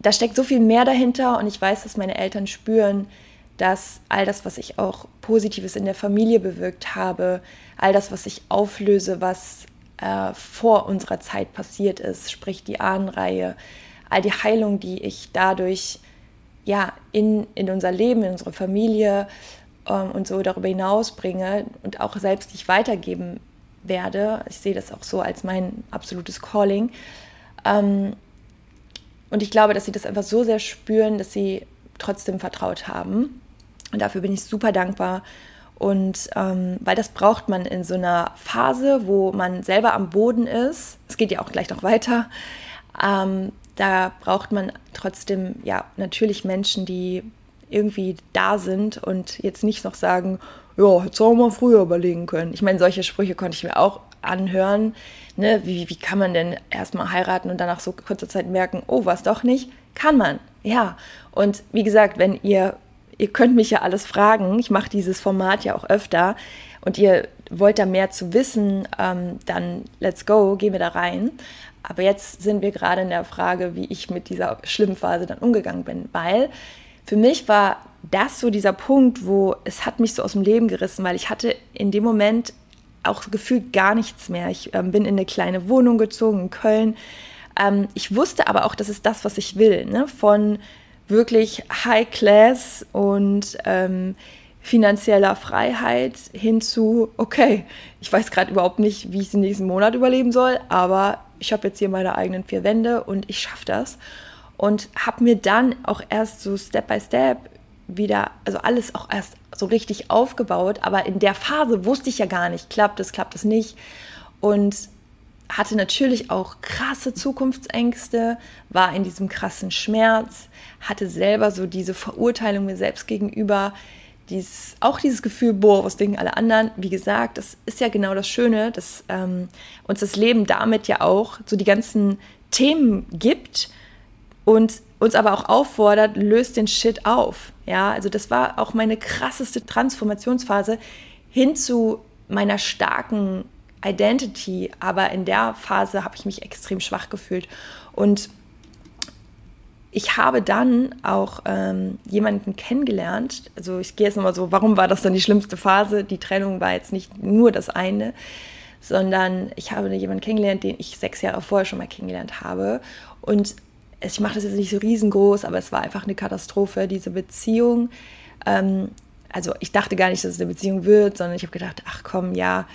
da steckt so viel mehr dahinter und ich weiß, dass meine Eltern spüren, dass all das, was ich auch Positives in der Familie bewirkt habe, all das, was ich auflöse, was äh, vor unserer Zeit passiert ist, sprich die Ahnenreihe, all die Heilung, die ich dadurch ja, in, in unser Leben, in unsere Familie ähm, und so darüber hinaus bringe und auch selbst ich weitergeben werde. Ich sehe das auch so als mein absolutes Calling. Ähm, und ich glaube, dass sie das einfach so sehr spüren, dass sie trotzdem vertraut haben. Und dafür bin ich super dankbar. Und ähm, weil das braucht man in so einer Phase, wo man selber am Boden ist. Es geht ja auch gleich noch weiter. Ähm, da braucht man trotzdem ja natürlich Menschen, die irgendwie da sind und jetzt nicht noch sagen, ja, hätte auch mal früher überlegen können. Ich meine, solche Sprüche konnte ich mir auch anhören. Ne? Wie, wie kann man denn erstmal heiraten und danach so kurzer Zeit merken, oh, was doch nicht? Kann man, ja. Und wie gesagt, wenn ihr, ihr könnt mich ja alles fragen, ich mache dieses Format ja auch öfter und ihr wollt da mehr zu wissen, ähm, dann let's go, gehen wir da rein. Aber jetzt sind wir gerade in der Frage, wie ich mit dieser schlimmen Phase dann umgegangen bin, weil für mich war das so dieser Punkt, wo es hat mich so aus dem Leben gerissen, weil ich hatte in dem Moment auch gefühlt gar nichts mehr. Ich ähm, bin in eine kleine Wohnung gezogen in Köln. Ähm, ich wusste aber auch, das ist das, was ich will. Ne? Von wirklich High Class und ähm, finanzieller Freiheit hin zu, okay, ich weiß gerade überhaupt nicht, wie ich den nächsten Monat überleben soll, aber ich habe jetzt hier meine eigenen vier Wände und ich schaffe das. Und habe mir dann auch erst so Step by Step wieder, also alles auch erst so richtig aufgebaut, aber in der Phase wusste ich ja gar nicht, klappt es, klappt es nicht und hatte natürlich auch krasse Zukunftsängste, war in diesem krassen Schmerz, hatte selber so diese Verurteilung mir selbst gegenüber, dieses, auch dieses Gefühl, boah, was denken alle anderen. Wie gesagt, das ist ja genau das Schöne, dass ähm, uns das Leben damit ja auch so die ganzen Themen gibt und uns aber auch auffordert, löst den Shit auf. Ja, also das war auch meine krasseste Transformationsphase hin zu meiner starken Identity. Aber in der Phase habe ich mich extrem schwach gefühlt. Und ich habe dann auch ähm, jemanden kennengelernt. Also ich gehe jetzt nochmal so, warum war das dann die schlimmste Phase? Die Trennung war jetzt nicht nur das eine, sondern ich habe jemanden kennengelernt, den ich sechs Jahre vorher schon mal kennengelernt habe. Und ich mache das jetzt nicht so riesengroß, aber es war einfach eine Katastrophe, diese Beziehung. Ähm, also ich dachte gar nicht, dass es eine Beziehung wird, sondern ich habe gedacht, ach komm, ja,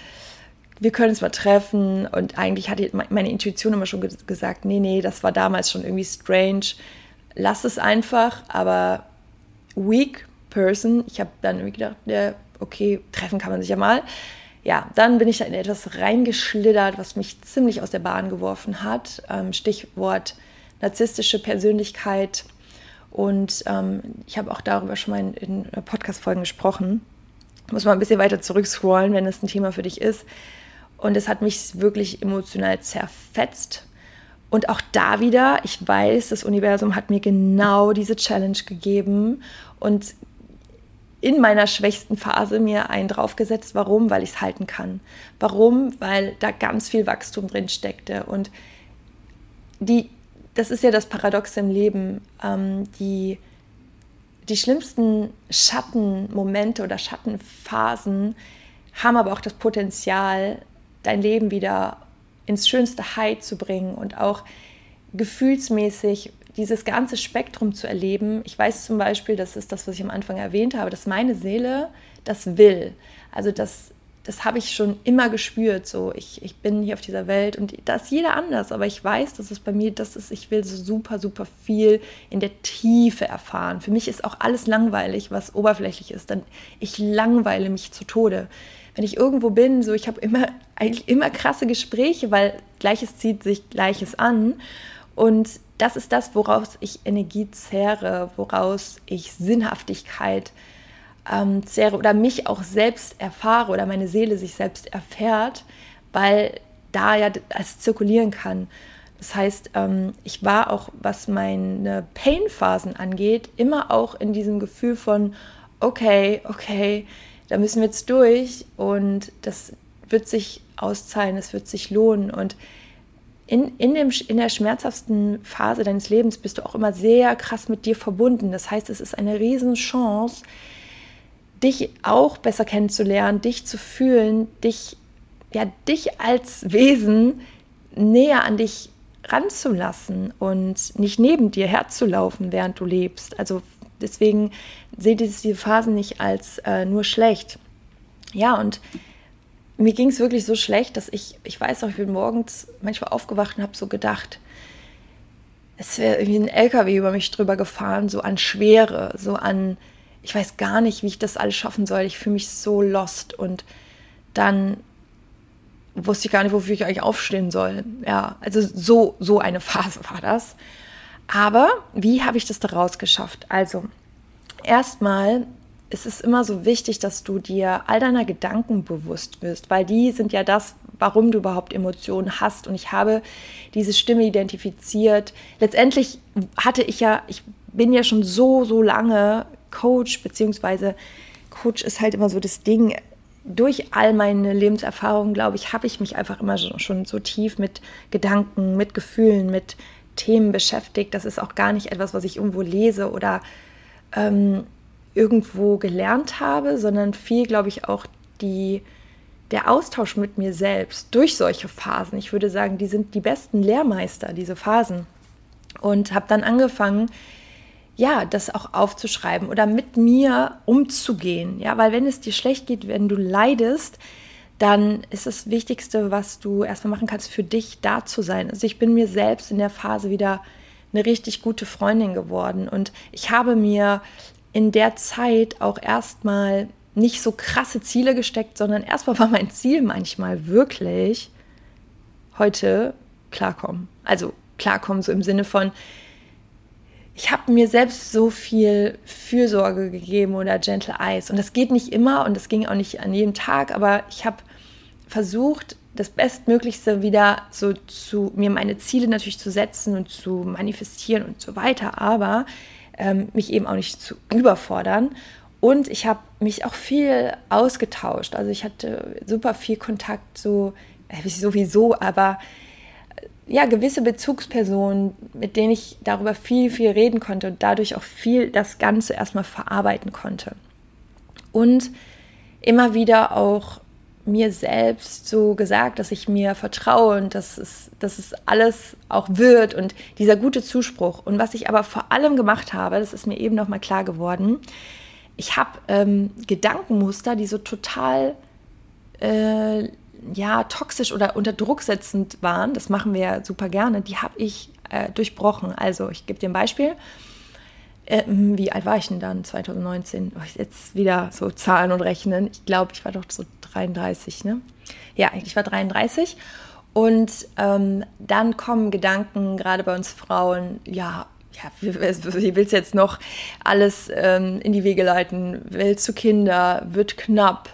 wir können uns mal treffen. Und eigentlich hatte meine Intuition immer schon gesagt, nee, nee, das war damals schon irgendwie strange. Lass es einfach, aber weak person. Ich habe dann irgendwie gedacht, ja, okay, treffen kann man sich ja mal. Ja, dann bin ich da in etwas reingeschlittert, was mich ziemlich aus der Bahn geworfen hat. Ähm, Stichwort narzisstische Persönlichkeit. Und ähm, ich habe auch darüber schon mal in, in Podcast-Folgen gesprochen. Muss mal ein bisschen weiter zurückscrollen, wenn es ein Thema für dich ist. Und es hat mich wirklich emotional zerfetzt. Und auch da wieder, ich weiß, das Universum hat mir genau diese Challenge gegeben und in meiner schwächsten Phase mir einen draufgesetzt. Warum? Weil ich es halten kann. Warum? Weil da ganz viel Wachstum drin steckte. Und die, das ist ja das Paradox im Leben. Ähm, die, die schlimmsten Schattenmomente oder Schattenphasen haben aber auch das Potenzial, dein Leben wieder ins schönste High zu bringen und auch gefühlsmäßig dieses ganze Spektrum zu erleben. Ich weiß zum Beispiel, das ist das, was ich am Anfang erwähnt habe, dass meine Seele das will. Also das, das habe ich schon immer gespürt. So, ich, ich bin hier auf dieser Welt und da ist jeder anders, aber ich weiß, dass es bei mir das ist, ich will so super, super viel in der Tiefe erfahren. Für mich ist auch alles langweilig, was oberflächlich ist. Dann ich langweile mich zu Tode wenn ich irgendwo bin, so ich habe immer eigentlich immer krasse Gespräche, weil Gleiches zieht sich Gleiches an. Und das ist das, woraus ich Energie zehre, woraus ich Sinnhaftigkeit ähm, oder mich auch selbst erfahre oder meine Seele sich selbst erfährt, weil da ja es zirkulieren kann. Das heißt, ähm, ich war auch, was meine Pain-Phasen angeht, immer auch in diesem Gefühl von, okay, okay, da müssen wir jetzt durch und das wird sich auszahlen, es wird sich lohnen. Und in, in, dem, in der schmerzhaften Phase deines Lebens bist du auch immer sehr krass mit dir verbunden. Das heißt, es ist eine Riesenchance, dich auch besser kennenzulernen, dich zu fühlen, dich, ja, dich als Wesen näher an dich ranzulassen und nicht neben dir herzulaufen, während du lebst. Also Deswegen seht ihr diese Phasen nicht als äh, nur schlecht. Ja, und mir ging es wirklich so schlecht, dass ich, ich weiß auch, ich bin morgens manchmal aufgewacht und habe so gedacht, es wäre irgendwie ein LKW über mich drüber gefahren, so an Schwere, so an, ich weiß gar nicht, wie ich das alles schaffen soll. Ich fühle mich so lost und dann wusste ich gar nicht, wofür ich eigentlich aufstehen soll. Ja, also so, so eine Phase war das. Aber wie habe ich das daraus geschafft? Also, erstmal ist es immer so wichtig, dass du dir all deiner Gedanken bewusst wirst, weil die sind ja das, warum du überhaupt Emotionen hast. Und ich habe diese Stimme identifiziert. Letztendlich hatte ich ja, ich bin ja schon so, so lange Coach, beziehungsweise Coach ist halt immer so das Ding. Durch all meine Lebenserfahrungen, glaube ich, habe ich mich einfach immer schon so tief mit Gedanken, mit Gefühlen, mit Themen beschäftigt. Das ist auch gar nicht etwas, was ich irgendwo lese oder ähm, irgendwo gelernt habe, sondern viel, glaube ich, auch die, der Austausch mit mir selbst durch solche Phasen. Ich würde sagen, die sind die besten Lehrmeister, diese Phasen. Und habe dann angefangen, ja, das auch aufzuschreiben oder mit mir umzugehen. Ja, weil wenn es dir schlecht geht, wenn du leidest, dann ist das Wichtigste, was du erstmal machen kannst, für dich da zu sein. Also ich bin mir selbst in der Phase wieder eine richtig gute Freundin geworden und ich habe mir in der Zeit auch erstmal nicht so krasse Ziele gesteckt, sondern erstmal war mein Ziel manchmal wirklich heute klarkommen. Also klarkommen so im Sinne von, ich habe mir selbst so viel Fürsorge gegeben oder Gentle Eyes. Und das geht nicht immer und das ging auch nicht an jedem Tag, aber ich habe versucht, das Bestmöglichste wieder so zu mir meine Ziele natürlich zu setzen und zu manifestieren und so weiter, aber ähm, mich eben auch nicht zu überfordern. Und ich habe mich auch viel ausgetauscht. Also ich hatte super viel Kontakt, so äh, sowieso, aber ja, gewisse Bezugspersonen, mit denen ich darüber viel, viel reden konnte und dadurch auch viel das Ganze erstmal verarbeiten konnte. Und immer wieder auch mir selbst so gesagt, dass ich mir vertraue und dass es, dass es alles auch wird und dieser gute Zuspruch. Und was ich aber vor allem gemacht habe, das ist mir eben nochmal klar geworden, ich habe ähm, Gedankenmuster, die so total äh, ja, toxisch oder unter Druck setzend waren, das machen wir ja super gerne, die habe ich äh, durchbrochen. Also ich gebe dir ein Beispiel. Äh, wie alt war ich denn dann 2019? Oh, jetzt wieder so Zahlen und Rechnen. Ich glaube, ich war doch so 33, ne? Ja, ich war 33. Und ähm, dann kommen Gedanken, gerade bei uns Frauen, ja, ja, wie, willst du jetzt noch alles ähm, in die Wege leiten? Willst du Kinder? Wird knapp.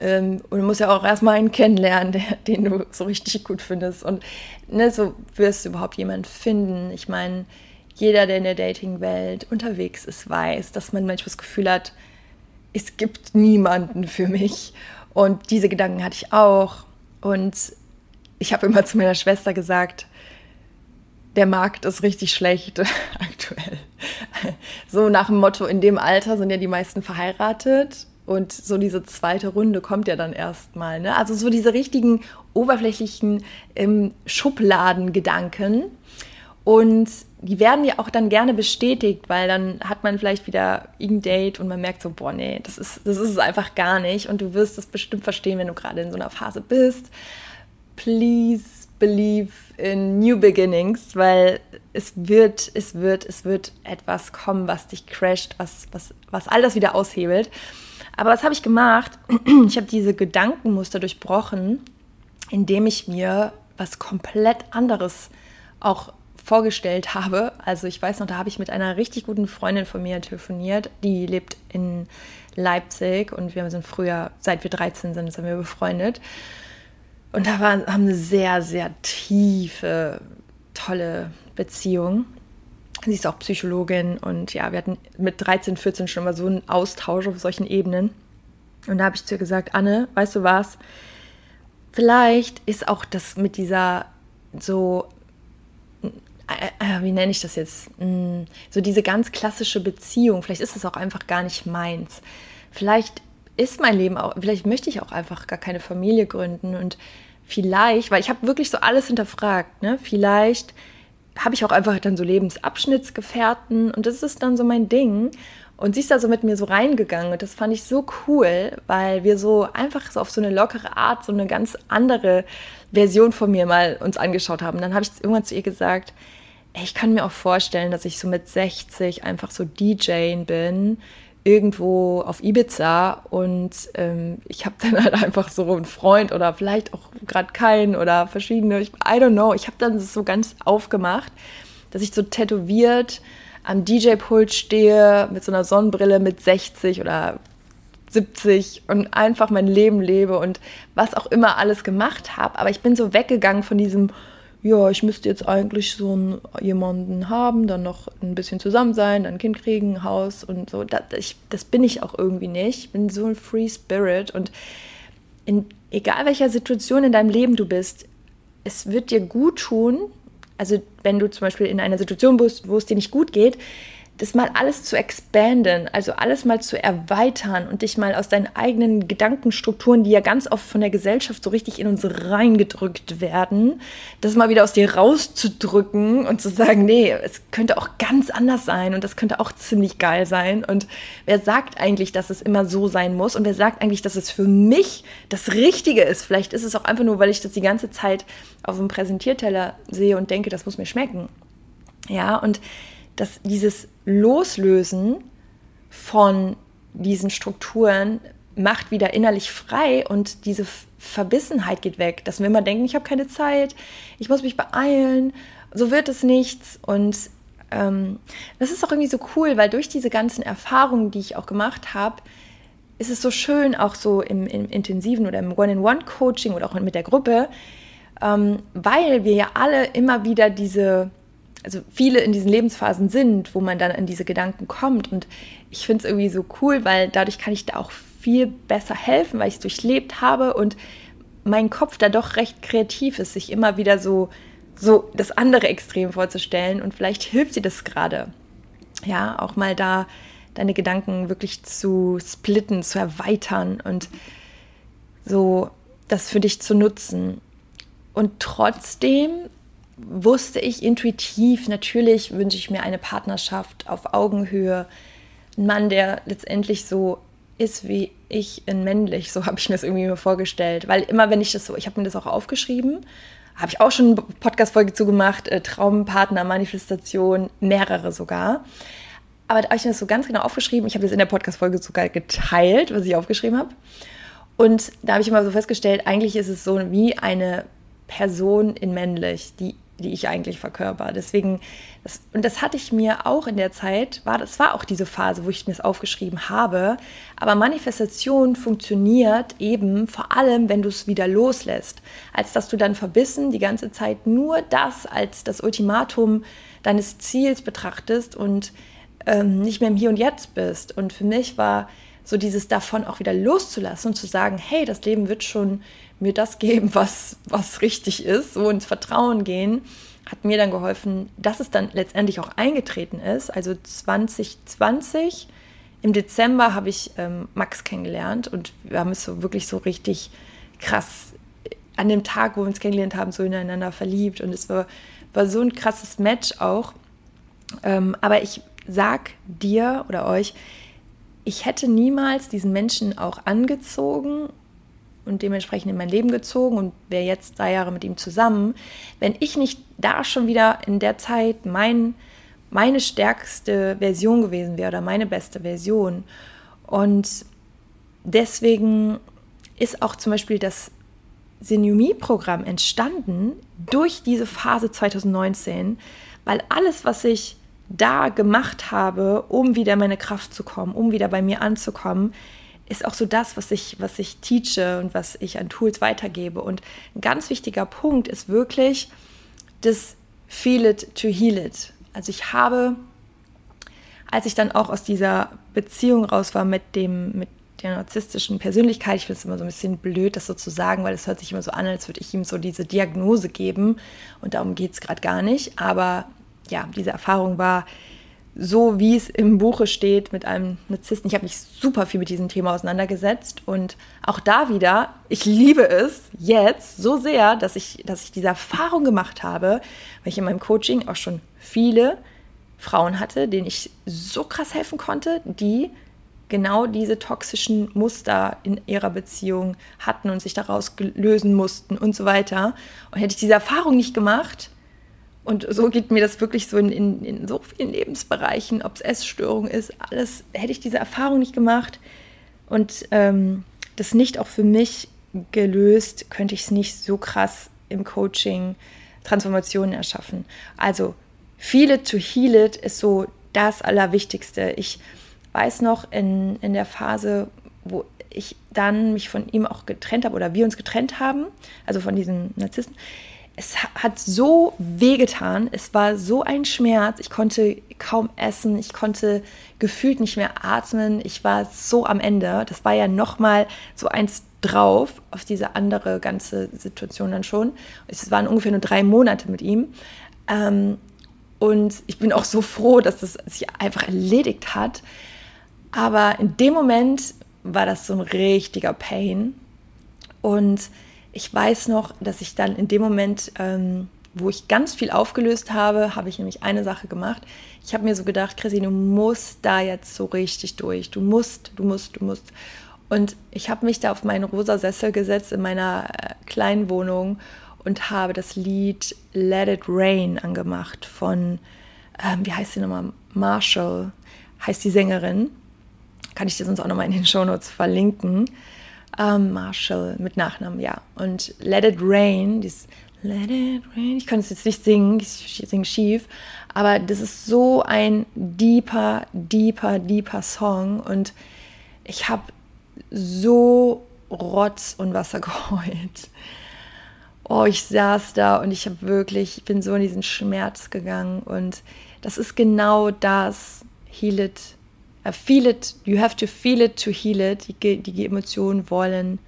Ähm, und du musst ja auch erstmal einen kennenlernen, der, den du so richtig gut findest. Und ne, so wirst du überhaupt jemanden finden. Ich meine, jeder, der in der Dating-Welt unterwegs ist, weiß, dass man manchmal das Gefühl hat, es gibt niemanden für mich. Und diese Gedanken hatte ich auch. Und ich habe immer zu meiner Schwester gesagt, der Markt ist richtig schlecht aktuell. So nach dem Motto, in dem Alter sind ja die meisten verheiratet und so diese zweite Runde kommt ja dann erstmal. Ne? Also so diese richtigen oberflächlichen ähm, Schubladengedanken. Und die werden ja auch dann gerne bestätigt, weil dann hat man vielleicht wieder irgendein Date und man merkt so, boah, nee, das ist, das ist es einfach gar nicht. Und du wirst das bestimmt verstehen, wenn du gerade in so einer Phase bist. Please believe in new beginnings, weil es wird, es wird, es wird etwas kommen, was dich crasht, was, was, was all das wieder aushebelt. Aber was habe ich gemacht? Ich habe diese Gedankenmuster durchbrochen, indem ich mir was komplett anderes auch vorgestellt habe. Also ich weiß noch, da habe ich mit einer richtig guten Freundin von mir telefoniert, die lebt in Leipzig und wir sind früher, seit wir 13 sind, sind wir befreundet. Und da waren, haben eine sehr, sehr tiefe, tolle Beziehung. Sie ist auch Psychologin und ja, wir hatten mit 13, 14 schon mal so einen Austausch auf solchen Ebenen. Und da habe ich zu ihr gesagt, Anne, weißt du was? Vielleicht ist auch das mit dieser so, äh, äh, wie nenne ich das jetzt? Hm, so diese ganz klassische Beziehung, vielleicht ist es auch einfach gar nicht meins. Vielleicht ist mein Leben auch, vielleicht möchte ich auch einfach gar keine Familie gründen und vielleicht, weil ich habe wirklich so alles hinterfragt, ne? Vielleicht habe ich auch einfach dann so Lebensabschnittsgefährten und das ist dann so mein Ding. Und sie ist da so mit mir so reingegangen und das fand ich so cool, weil wir so einfach so auf so eine lockere Art so eine ganz andere Version von mir mal uns angeschaut haben. Dann habe ich irgendwann zu ihr gesagt, ich kann mir auch vorstellen, dass ich so mit 60 einfach so DJing bin irgendwo auf Ibiza und ähm, ich habe dann halt einfach so einen Freund oder vielleicht auch gerade keinen oder verschiedene, ich, I don't know, ich habe dann so ganz aufgemacht, dass ich so tätowiert am DJ-Pult stehe mit so einer Sonnenbrille mit 60 oder 70 und einfach mein Leben lebe und was auch immer alles gemacht habe, aber ich bin so weggegangen von diesem ja, ich müsste jetzt eigentlich so einen, jemanden haben, dann noch ein bisschen zusammen sein, ein Kind kriegen, ein Haus und so. Das, ich, das bin ich auch irgendwie nicht. Ich bin so ein Free Spirit und in, egal welcher Situation in deinem Leben du bist, es wird dir gut tun. Also wenn du zum Beispiel in einer Situation bist, wo es dir nicht gut geht, das mal alles zu expanden, also alles mal zu erweitern und dich mal aus deinen eigenen Gedankenstrukturen, die ja ganz oft von der Gesellschaft so richtig in uns reingedrückt werden, das mal wieder aus dir rauszudrücken und zu sagen, nee, es könnte auch ganz anders sein und das könnte auch ziemlich geil sein. Und wer sagt eigentlich, dass es immer so sein muss? Und wer sagt eigentlich, dass es für mich das Richtige ist? Vielleicht ist es auch einfach nur, weil ich das die ganze Zeit auf dem Präsentierteller sehe und denke, das muss mir schmecken. Ja, und dass dieses Loslösen von diesen Strukturen macht wieder innerlich frei und diese Verbissenheit geht weg, dass wir immer denken, ich habe keine Zeit, ich muss mich beeilen, so wird es nichts. Und ähm, das ist auch irgendwie so cool, weil durch diese ganzen Erfahrungen, die ich auch gemacht habe, ist es so schön, auch so im, im intensiven oder im One-in-One-Coaching oder auch mit der Gruppe, ähm, weil wir ja alle immer wieder diese also viele in diesen Lebensphasen sind, wo man dann an diese Gedanken kommt. Und ich finde es irgendwie so cool, weil dadurch kann ich da auch viel besser helfen, weil ich es durchlebt habe und mein Kopf da doch recht kreativ ist, sich immer wieder so so das andere Extrem vorzustellen und vielleicht hilft dir das gerade. Ja, auch mal da deine Gedanken wirklich zu splitten, zu erweitern und so das für dich zu nutzen. Und trotzdem wusste ich intuitiv, natürlich wünsche ich mir eine Partnerschaft auf Augenhöhe. Ein Mann, der letztendlich so ist wie ich in männlich, so habe ich mir das irgendwie mir vorgestellt. Weil immer, wenn ich das so, ich habe mir das auch aufgeschrieben, habe ich auch schon eine Podcast-Folge zugemacht, äh, Traumpartner, Manifestation, mehrere sogar. Aber da habe ich mir das so ganz genau aufgeschrieben. Ich habe das in der Podcast-Folge sogar geteilt, was ich aufgeschrieben habe. Und da habe ich immer so festgestellt, eigentlich ist es so wie eine Person in männlich, die die ich eigentlich verkörper. Deswegen, das, und das hatte ich mir auch in der Zeit, war, das war auch diese Phase, wo ich mir das aufgeschrieben habe. Aber Manifestation funktioniert eben vor allem, wenn du es wieder loslässt. Als dass du dann verbissen die ganze Zeit nur das als das Ultimatum deines Ziels betrachtest und ähm, nicht mehr im Hier und Jetzt bist. Und für mich war so dieses davon auch wieder loszulassen und zu sagen, hey, das Leben wird schon mir das geben, was, was richtig ist, so ins Vertrauen gehen, hat mir dann geholfen, dass es dann letztendlich auch eingetreten ist. Also 2020 im Dezember habe ich ähm, Max kennengelernt und wir haben es so wirklich so richtig krass an dem Tag, wo wir uns kennengelernt haben, so ineinander verliebt und es war, war so ein krasses Match auch. Ähm, aber ich sag dir oder euch, ich hätte niemals diesen Menschen auch angezogen und dementsprechend in mein Leben gezogen und wäre jetzt drei Jahre mit ihm zusammen, wenn ich nicht da schon wieder in der Zeit mein, meine stärkste Version gewesen wäre oder meine beste Version. Und deswegen ist auch zum Beispiel das Seniumie-Programm entstanden durch diese Phase 2019, weil alles, was ich da gemacht habe, um wieder in meine Kraft zu kommen, um wieder bei mir anzukommen, ist auch so das, was ich, was ich teache und was ich an Tools weitergebe. Und ein ganz wichtiger Punkt ist wirklich das Feel it to heal it. Also ich habe, als ich dann auch aus dieser Beziehung raus war mit dem, mit der narzisstischen Persönlichkeit, ich finde es immer so ein bisschen blöd, das so zu sagen, weil es hört sich immer so an, als würde ich ihm so diese Diagnose geben. Und darum geht es gerade gar nicht. Aber ja, diese Erfahrung war so wie es im Buche steht mit einem Narzissten. Ich habe mich super viel mit diesem Thema auseinandergesetzt und auch da wieder, ich liebe es jetzt so sehr, dass ich, dass ich diese Erfahrung gemacht habe, weil ich in meinem Coaching auch schon viele Frauen hatte, denen ich so krass helfen konnte, die genau diese toxischen Muster in ihrer Beziehung hatten und sich daraus lösen mussten und so weiter. Und hätte ich diese Erfahrung nicht gemacht, und so geht mir das wirklich so in, in, in so vielen Lebensbereichen, ob es Essstörung ist, alles, hätte ich diese Erfahrung nicht gemacht und ähm, das nicht auch für mich gelöst, könnte ich es nicht so krass im Coaching Transformationen erschaffen. Also, feel it to heal it ist so das Allerwichtigste. Ich weiß noch in, in der Phase, wo ich dann mich von ihm auch getrennt habe oder wir uns getrennt haben, also von diesem Narzissten, es hat so wehgetan, es war so ein Schmerz, ich konnte kaum essen, ich konnte gefühlt nicht mehr atmen, ich war so am Ende. Das war ja nochmal so eins drauf auf diese andere ganze Situation dann schon. Es waren ungefähr nur drei Monate mit ihm. Ähm, und ich bin auch so froh, dass das sich einfach erledigt hat. Aber in dem Moment war das so ein richtiger Pain. Und ich weiß noch, dass ich dann in dem Moment, ähm, wo ich ganz viel aufgelöst habe, habe ich nämlich eine Sache gemacht. Ich habe mir so gedacht, Chrissy, du musst da jetzt so richtig durch. Du musst, du musst, du musst. Und ich habe mich da auf meinen rosa Sessel gesetzt in meiner äh, kleinen Wohnung und habe das Lied Let It Rain angemacht von, ähm, wie heißt sie nochmal? Marshall heißt die Sängerin. Kann ich dir sonst auch nochmal in den Shownotes verlinken. Ähm, Marshall mit Nachnamen, ja. Und Let It Rain, dieses Let It Rain, ich kann es jetzt nicht singen, ich singe schief, aber das ist so ein deeper, deeper, deeper Song und ich habe so Rotz und Wasser geheult. Oh, ich saß da und ich habe wirklich, ich bin so in diesen Schmerz gegangen und das ist genau das, Heal It feel it, you have to feel it to heal it. Die, die Emotionen wollen,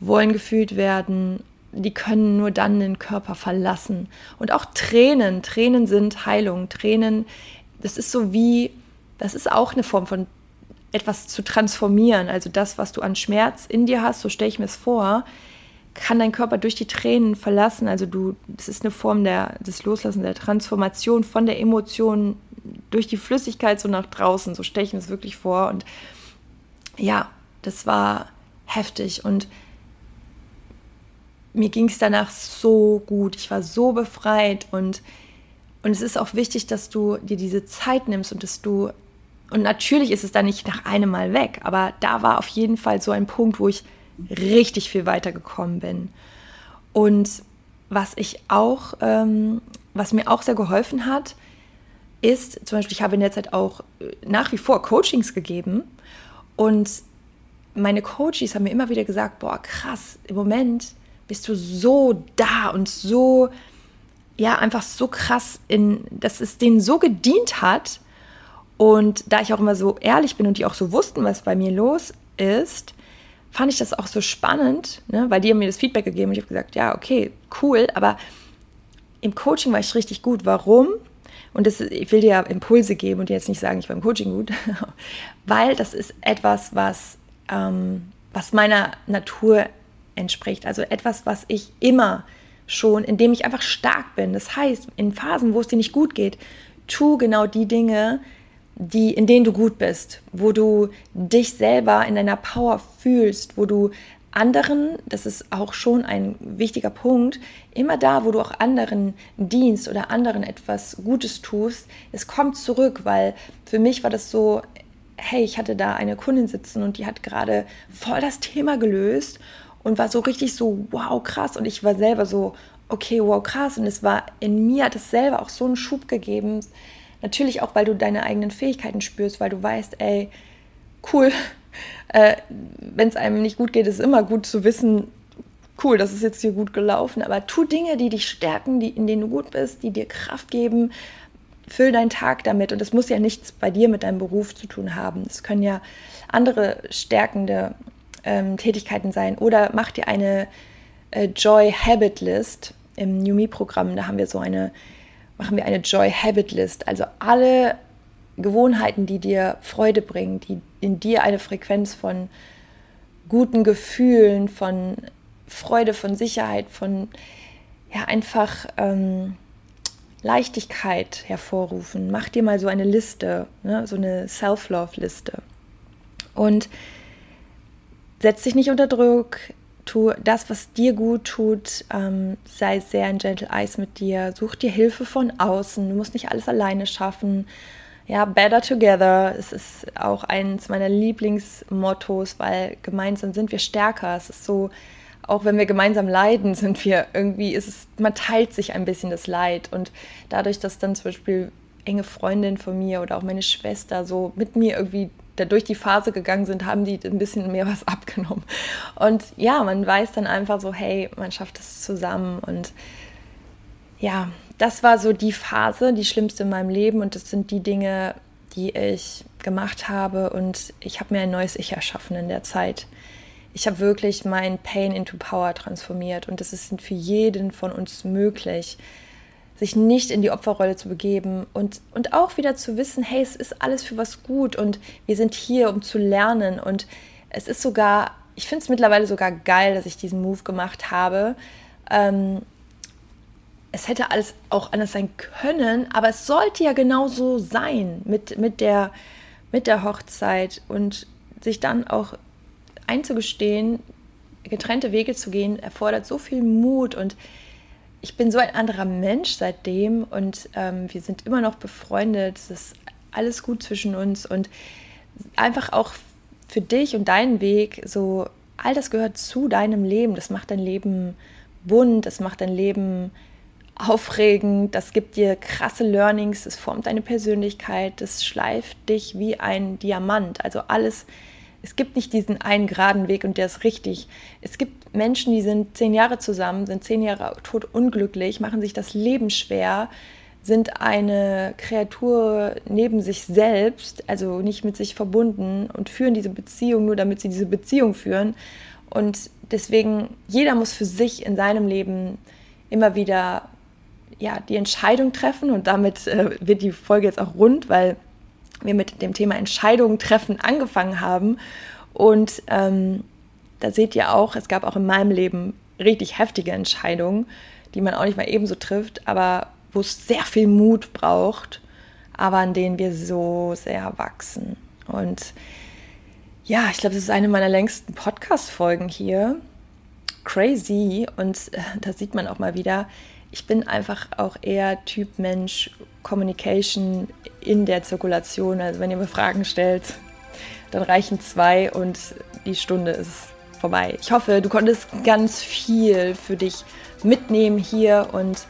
wollen gefühlt werden, die können nur dann den Körper verlassen. Und auch Tränen, Tränen sind Heilung. Tränen, das ist so wie, das ist auch eine Form von etwas zu transformieren. Also das, was du an Schmerz in dir hast, so stelle ich mir es vor, kann dein Körper durch die Tränen verlassen. Also du, das ist eine Form der, des Loslassen, der Transformation von der Emotion durch die Flüssigkeit so nach draußen. So mir es wirklich vor. Und ja, das war heftig. Und mir ging es danach so gut. Ich war so befreit und, und es ist auch wichtig, dass du dir diese Zeit nimmst und dass du, und natürlich ist es dann nicht nach einem Mal weg, aber da war auf jeden Fall so ein Punkt, wo ich richtig viel weitergekommen bin. Und was ich auch, ähm, was mir auch sehr geholfen hat, ist zum Beispiel, ich habe in der Zeit auch äh, nach wie vor Coachings gegeben und meine Coaches haben mir immer wieder gesagt, boah, krass, im Moment bist du so da und so, ja, einfach so krass in, dass es denen so gedient hat. Und da ich auch immer so ehrlich bin und die auch so wussten, was bei mir los ist, fand ich das auch so spannend, ne? weil die haben mir das Feedback gegeben und ich habe gesagt, ja, okay, cool, aber im Coaching war ich richtig gut. Warum? Und das, ich will dir ja Impulse geben und jetzt nicht sagen, ich war im Coaching gut, weil das ist etwas, was, ähm, was meiner Natur entspricht. Also etwas, was ich immer schon, indem ich einfach stark bin. Das heißt, in Phasen, wo es dir nicht gut geht, tu genau die Dinge, die, in denen du gut bist, wo du dich selber in deiner Power fühlst, wo du anderen, das ist auch schon ein wichtiger Punkt, immer da, wo du auch anderen dienst oder anderen etwas Gutes tust, es kommt zurück, weil für mich war das so, hey, ich hatte da eine Kundin sitzen und die hat gerade voll das Thema gelöst und war so richtig so, wow, krass. Und ich war selber so, okay, wow, krass. Und es war in mir hat es selber auch so einen Schub gegeben. Natürlich auch, weil du deine eigenen Fähigkeiten spürst, weil du weißt, ey, cool, äh, wenn es einem nicht gut geht, ist immer gut zu wissen, cool, das ist jetzt hier gut gelaufen. Aber tu Dinge, die dich stärken, die, in denen du gut bist, die dir Kraft geben. Füll deinen Tag damit. Und es muss ja nichts bei dir mit deinem Beruf zu tun haben. Es können ja andere stärkende ähm, Tätigkeiten sein. Oder mach dir eine äh, Joy Habit List im New Me Programm. Da haben wir so eine, machen wir eine Joy Habit List. Also alle Gewohnheiten, die dir Freude bringen, die in dir eine Frequenz von guten Gefühlen, von Freude, von Sicherheit, von ja einfach ähm, Leichtigkeit hervorrufen. Mach dir mal so eine Liste, ne? so eine Self-Love-Liste. Und setz dich nicht unter Druck, tu das, was dir gut tut, ähm, sei sehr ein Gentle Eyes mit dir, such dir Hilfe von außen, du musst nicht alles alleine schaffen. Ja, better together, es ist auch eines meiner Lieblingsmottos, weil gemeinsam sind wir stärker. Es ist so, auch wenn wir gemeinsam leiden, sind wir irgendwie, ist es, man teilt sich ein bisschen das Leid. Und dadurch, dass dann zum Beispiel enge Freundin von mir oder auch meine Schwester so mit mir irgendwie da durch die Phase gegangen sind, haben die ein bisschen mehr was abgenommen. Und ja, man weiß dann einfach so, hey, man schafft es zusammen. Und ja, das war so die Phase, die schlimmste in meinem Leben. Und das sind die Dinge, die ich gemacht habe. Und ich habe mir ein neues Ich erschaffen in der Zeit. Ich habe wirklich mein Pain into Power transformiert. Und das ist für jeden von uns möglich sich nicht in die Opferrolle zu begeben und, und auch wieder zu wissen, hey, es ist alles für was gut und wir sind hier, um zu lernen. Und es ist sogar, ich finde es mittlerweile sogar geil, dass ich diesen Move gemacht habe. Ähm, es hätte alles auch anders sein können, aber es sollte ja genauso sein mit, mit, der, mit der Hochzeit und sich dann auch einzugestehen, getrennte Wege zu gehen, erfordert so viel Mut und ich bin so ein anderer Mensch seitdem und ähm, wir sind immer noch befreundet. Es ist alles gut zwischen uns und einfach auch für dich und deinen Weg so, all das gehört zu deinem Leben. Das macht dein Leben bunt, das macht dein Leben aufregend, das gibt dir krasse Learnings, es formt deine Persönlichkeit, das schleift dich wie ein Diamant. Also alles es gibt nicht diesen einen geraden Weg und der ist richtig. Es gibt Menschen, die sind zehn Jahre zusammen, sind zehn Jahre tot unglücklich, machen sich das Leben schwer, sind eine Kreatur neben sich selbst, also nicht mit sich verbunden und führen diese Beziehung nur, damit sie diese Beziehung führen. Und deswegen, jeder muss für sich in seinem Leben immer wieder ja, die Entscheidung treffen und damit äh, wird die Folge jetzt auch rund, weil wir mit dem Thema Entscheidungen treffen angefangen haben. Und ähm, da seht ihr auch, es gab auch in meinem Leben richtig heftige Entscheidungen, die man auch nicht mal ebenso trifft, aber wo es sehr viel Mut braucht, aber an denen wir so sehr wachsen. Und ja, ich glaube, das ist eine meiner längsten Podcast-Folgen hier. Crazy. Und äh, da sieht man auch mal wieder, ich bin einfach auch eher Typ Mensch, Communication in der Zirkulation. Also wenn ihr mir Fragen stellt, dann reichen zwei und die Stunde ist vorbei. Ich hoffe, du konntest ganz viel für dich mitnehmen hier und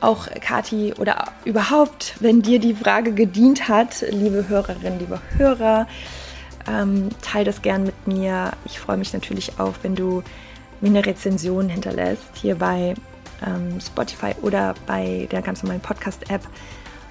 auch Kati oder überhaupt, wenn dir die Frage gedient hat, liebe Hörerinnen, liebe Hörer, ähm, teile das gern mit mir. Ich freue mich natürlich auch, wenn du mir eine Rezension hinterlässt hier bei ähm, Spotify oder bei der ganz normalen Podcast-App.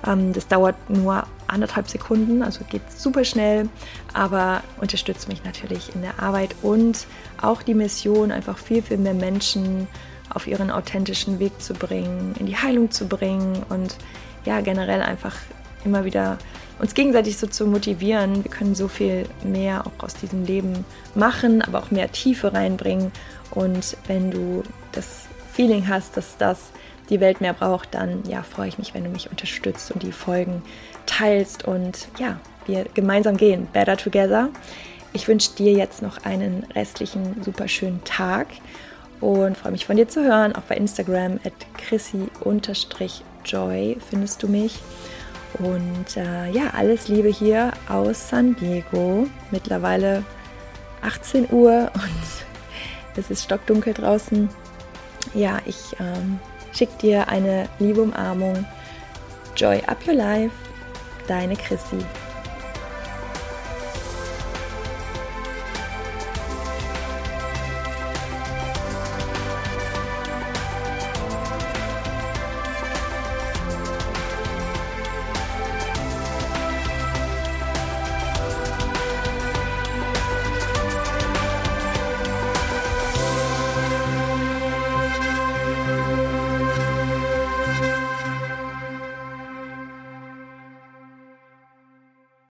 Ähm, das dauert nur anderthalb Sekunden, also geht super schnell, aber unterstützt mich natürlich in der Arbeit und auch die Mission, einfach viel, viel mehr Menschen auf ihren authentischen Weg zu bringen, in die Heilung zu bringen und ja, generell einfach immer wieder uns gegenseitig so zu motivieren. Wir können so viel mehr auch aus diesem Leben machen, aber auch mehr Tiefe reinbringen. Und wenn du das Feeling hast, dass das die Welt mehr braucht, dann ja, freue ich mich, wenn du mich unterstützt und die Folgen teilst und ja, wir gemeinsam gehen. Better Together. Ich wünsche dir jetzt noch einen restlichen super schönen Tag und freue mich von dir zu hören. Auch bei Instagram at chrissy-joy findest du mich. Und äh, ja, alles Liebe hier aus San Diego. Mittlerweile 18 Uhr und es ist stockdunkel draußen. Ja, ich ähm, schicke dir eine liebe Umarmung. Joy up your life, deine Chrissy.